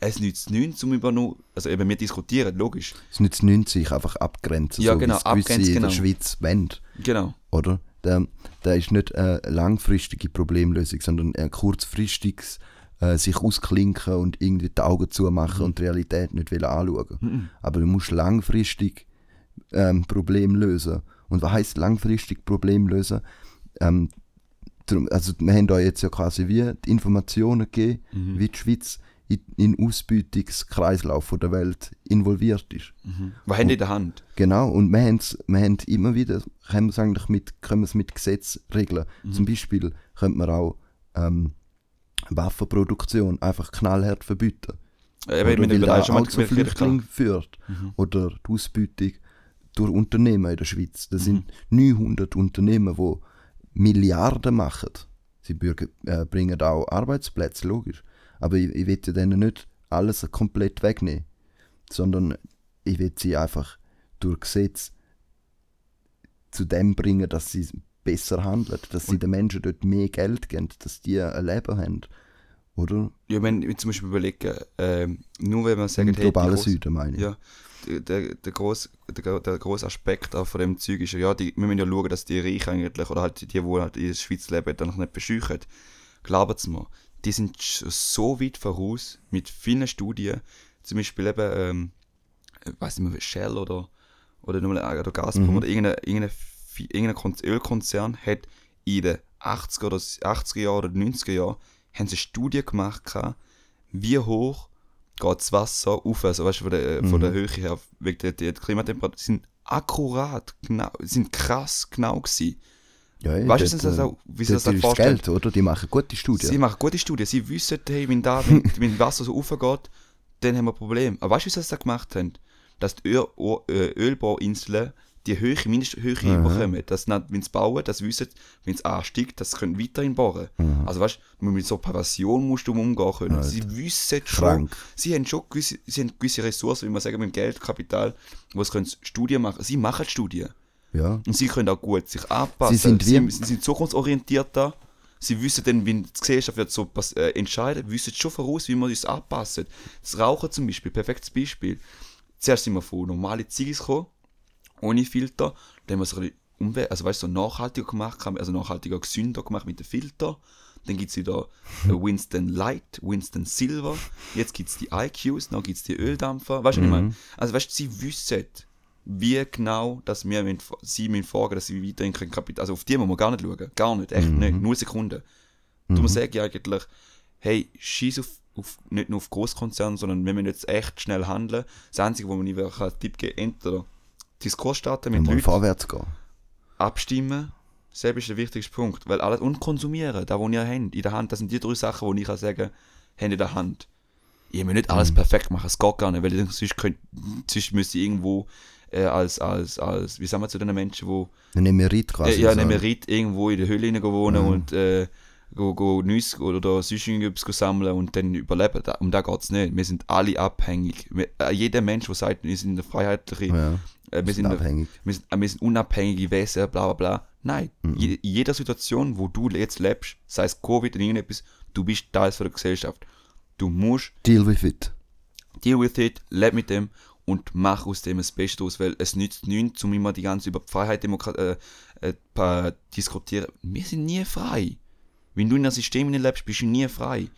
Es nützt nichts, um über nur, also eben wir diskutieren, logisch. Es nützt nichts, sich einfach abgrenzen, Ja, so genau, wie es in genau. der Schweiz wollen, Genau. oder? Da, da ist nicht eine langfristige Problemlösung, sondern ein kurzfristiges äh, sich ausklinken und irgendwie die Augen zumachen und die Realität nicht anschauen. Mhm. Aber du musst langfristig ähm, Problem lösen. Und was heißt langfristig Problem lösen? Ähm, also wir haben da jetzt ja quasi wie die Informationen gegeben, Mhm. wie die Schweiz in, den Ausbeutungskreislauf der Welt involviert ist. Mhm. Was haben die in der Hand? Genau, und wir, haben's, wir haben immer wieder, können wir es eigentlich mit, können wir es mit Gesetz regeln. Mhm. Zum Beispiel könnte man auch ähm, Waffenproduktion einfach knallhart verbieten. Eben, Oder weil das auch zu Flüchtlingen führt. Mhm. Oder die Ausbeutung durch Unternehmen in der Schweiz. Das sind Mhm. 900 Unternehmen, die Milliarden machen. Sie äh, bringen auch Arbeitsplätze, logisch. Aber ich, ich will ja denen nicht alles komplett wegnehmen, sondern ich will sie einfach durch Gesetz zu dem bringen, dass sie besser handeln, dass sie den Menschen dort mehr Geld geben, dass die ein Leben haben. Oder? Ja, wenn ich zum Beispiel überlege, ähm, nur wenn man sagt, Im hey, globalen Süden, meine ich. Ja, der, der, grosse, der, der grosse Aspekt auch von dem Zeug ist ja, die, wir müssen ja schauen, dass die Reichen eigentlich, oder halt die, die halt in der Schweiz leben, dann nicht bescheuchen. Glaubt mir, die sind so weit voraus mit vielen Studien, zum Beispiel eben, ähm, ich weiß nicht mehr, Shell oder, oder, nur, oder Gazprom Mhm. oder irgendein, irgendein, irgendein Kon- Ölkonzern hat in den 80er oder 80er Jahren oder 90er Jahren haben sie eine Studie gemacht, wie hoch geht das Wasser auf, also weißt du, von der, von der Höhe her, wegen der, der Klimatemperatur, sind akkurat, genau, sind krass genau gewesen. Ja, ja, Weißt du, sie das äh, auch- wie sie das dann vorstellen? Geld, oder? Die machen gute Studien. Sie machen gute Studien, sie wissen, hey, wenn da, wenn, wenn das Wasser so raufgeht, dann haben wir ein Problem. Aber weißt du, wie sie das da gemacht haben? Dass die Öl, äh, Ölbauinseln die Höhe, Mindesthöhe bekommen. Dass wenn sie bauen, das wissen, wenn es ansteigt, das sie können weiterhin bohren. Also weißt du, mit so Passion musst du umgehen können. Sie wissen schon, Krank. sie haben schon gewisse, sie haben gewisse Ressourcen, wie man sagen, mit dem Geldkapital, wo sie können Studien machen. Sie machen Studien. Ja. Und sie können auch gut sich anpassen. Sie sind wie- sie, sie sind zukunftsorientierter. Sie wissen dann, wenn die Gesellschaft wird so äh, entscheidet, wissen schon voraus, wie man das anpassen. Das Rauchen zum Beispiel, perfektes Beispiel. Zuerst sind wir von normalen Ziggis gekommen, ohne Filter. Dann haben wir es ein bisschen umwelt, also weißt so nachhaltiger gemacht, also nachhaltiger, gesünder gemacht mit den Filter. Dann gibt es wieder äh, Winston Light, Winston Silver. Jetzt gibt es die IQs, dann gibt es die Öldampfer. Weißt du, was ich meine? Also weißt du, sie wissen, wie genau, dass wir müssen, sie müssen fragen, dass sie weiterhin können also auf die muss man gar nicht schauen, gar nicht, echt nicht, null Sekunden. Du musst sagen eigentlich, hey, schieß auf, auf, nicht nur auf Großkonzerne, sondern wir müssen jetzt echt schnell handeln. Das Einzige, wo man nicht als Tipp geben entweder Diskurs starten mit Leuten, vorwärts gehen. abstimmen, selbst ist der wichtigste Punkt, weil alles, und konsumieren, da wo ihr habt, in der Hand, das sind die drei Sachen, wo ich kann sagen, habt in der Hand. Ihr müsst nicht alles perfekt machen, es geht gar nicht, weil ihr- sonst, könnt, sonst müsst ihr irgendwo äh, als, als, als, wie sagen wir zu den Menschen, wo Ein Emerit quasi. äh, ja, ein Emerit irgendwo in der Höhle wohnen und äh, go, go Nüsse oder sonst irgendwas sammeln und dann überleben. Da, um da geht es nicht. Wir sind alle abhängig. Wir, äh, jeder Mensch, der sagt, wir sind eine freiheitliche, Ja, äh, wir, sind sind eine, abhängig. wir, sind, äh, wir sind unabhängige Wesen, bla bla bla. Nein, je, in jeder Situation, wo du jetzt lebst, sei es Covid oder irgendetwas, du bist Teil von der Gesellschaft. Du musst Deal with it. deal with it, leb mit dem und mach aus dem das Beste aus, weil es nützt nichts, um immer die ganze über Freiheit Demokrat äh, äh, diskutieren. Wir sind nie frei. Wenn du in einem System lebst, bist du nie frei.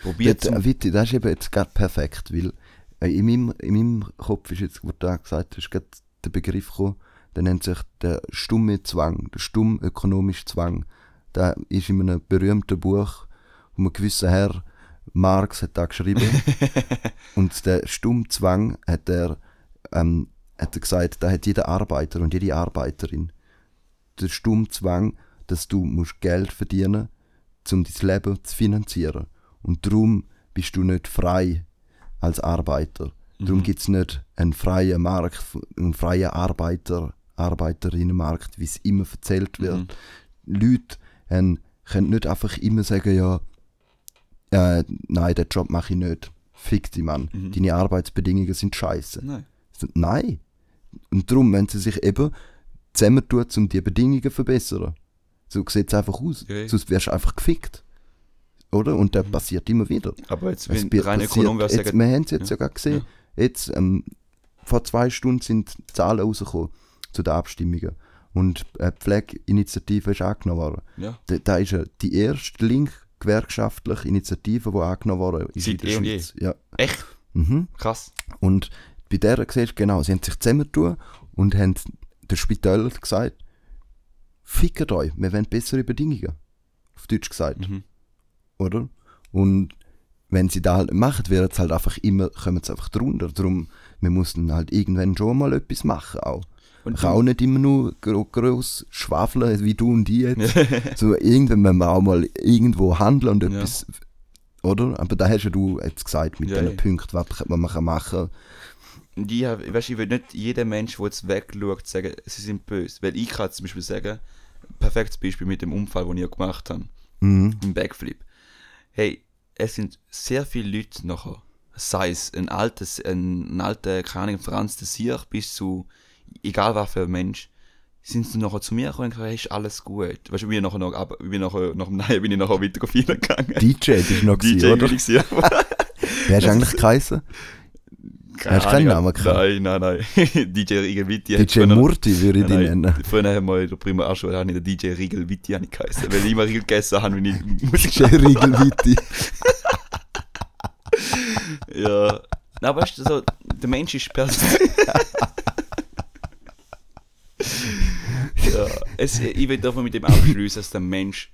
Probier Das, Witti, das ist eben jetzt gerade perfekt, weil äh, in, meinem, in meinem Kopf ist jetzt, wo du da gesagt hast, gerade der Begriff gekommen, der nennt sich der stumme Zwang, der stumm ökonomische Zwang. Der ist in einem berühmten Buch, wo ein gewisser Herr Marx hat da geschrieben. und der Stummzwang hat er, ähm, hat er gesagt, da hat jeder Arbeiter und jede Arbeiterin der Stummzwang, dass du musst Geld verdienen um dein Leben zu finanzieren. Und darum bist du nicht frei als Arbeiter. Darum gibt es nicht einen freien Markt, einen freien Arbeiter, Arbeiterinnenmarkt, wie es immer erzählt wird. Leute haben, können nicht einfach immer sagen, ja, äh, nein, den Job mache ich nicht. Fick dich, Mann. Deine Arbeitsbedingungen sind scheiße. Nein. Nein. Und darum, wenn sie sich eben zusammentun, um die Bedingungen zu verbessern. So sieht es einfach aus. Ja, ja. Sonst wärst du einfach gefickt. Oder? Und das passiert immer wieder. Aber jetzt, Es wenn wird rein passiert- Ökonom wäre jetzt, Wir haben es jetzt ja, gerade gesehen. Jetzt, ähm, vor zwei Stunden sind Zahlen rausgekommen zu den Abstimmungen. Und äh, die Pflegeinitiative ist angenommen worden. ja, Da, da ist ja die erste link-gewerkschaftliche Initiative, die angenommen worden ist Seit in der eh. Schweiz. Ja. echt Mhm. krass. Und bei der siehst du genau, sie haben sich zusammentun und haben den Spitälern gesagt, fickt euch, wir wollen bessere Bedingungen. Auf Deutsch gesagt. Mhm. Oder? Und wenn sie da halt machen, wird es halt einfach immer, kommen sie einfach drunter. Darum, wir mussten halt irgendwann schon mal etwas machen auch. Und kann auch nicht immer nur gro groß schwafeln, wie du und ich jetzt. so, irgendwann müssen wir auch mal irgendwo handeln und Ja. etwas, oder? Aber da hast ja du jetzt gesagt, mit Ja, den ja. Punkten, was man kann machen Und ich, weißt, ich will nicht jeder Mensch, der jetzt wegschaut, sagen, sie sind böse. Weil ich kann zum Beispiel sagen, perfektes Beispiel mit dem Unfall, den ich gemacht habe, Mhm. im Backflip. Hey, es sind sehr viele Leute nachher, sei es ein altes, ein, ein alter, keine Ahnung, Franz de Sier bis zu, egal was für ein Mensch, sind sie nachher zu mir gekommen und gesagt, hey, ist alles gut. Weißt du, ich bin nachher noch, ich bin nachher, nach dem Nein bin ich nachher weiter feiern gegangen. DJ, das ist noch DJ gewesen, oder? sein. Wer du eigentlich geheißen? Hast du keinen. Namen gehabt? Nein, nein, nein. DJ Riegel Vitti. hat DJ Murti würde ich dich nennen. Früher haben wir in der Prima Arschule habe ich den DJ Riegel Vitti habe ich geheißen, weil ich immer Riegel gegessen habe, wenn ich Musik DJ Riegel Vitti. Ja. Na, aber weißt du, so, der Mensch ist per ja, es, ich will davon mit dem abschließen, dass der Mensch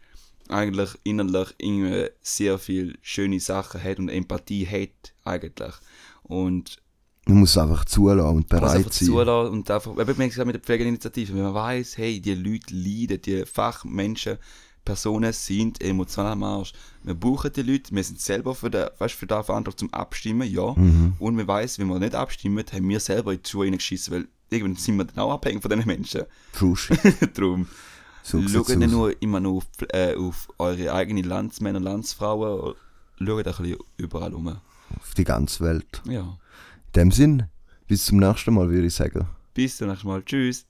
eigentlich innerlich irgendwie sehr viel schöne Sachen hat und Empathie hat, eigentlich. Und Man muss einfach zulassen und man muss einfach bereit sein. zulassen und einfach, eben, wir haben mit der Pflegeinitiative, wenn man weiß, hey, die Leute leiden, die Fachmenschen, Personen sind emotional am Arsch. Wir brauchen die Leute, wir sind selber für den, weißt, für den verantwortlich zum Abstimmen, ja. Mhm. Und wir weiß, wenn wir nicht abstimmen, haben wir selber in die Schuhe reingeschissen, weil irgendwann sind wir dann auch abhängig von diesen Menschen. True. Darum, So schaut nicht nur immer nur auf, äh, auf eure eigenen Landsmänner und Landsfrauen, schaut ein bisschen überall um. Auf die ganze Welt. Ja. In dem Sinn, bis zum nächsten Mal, würde ich sagen. Bis zum nächsten Mal. Tschüss.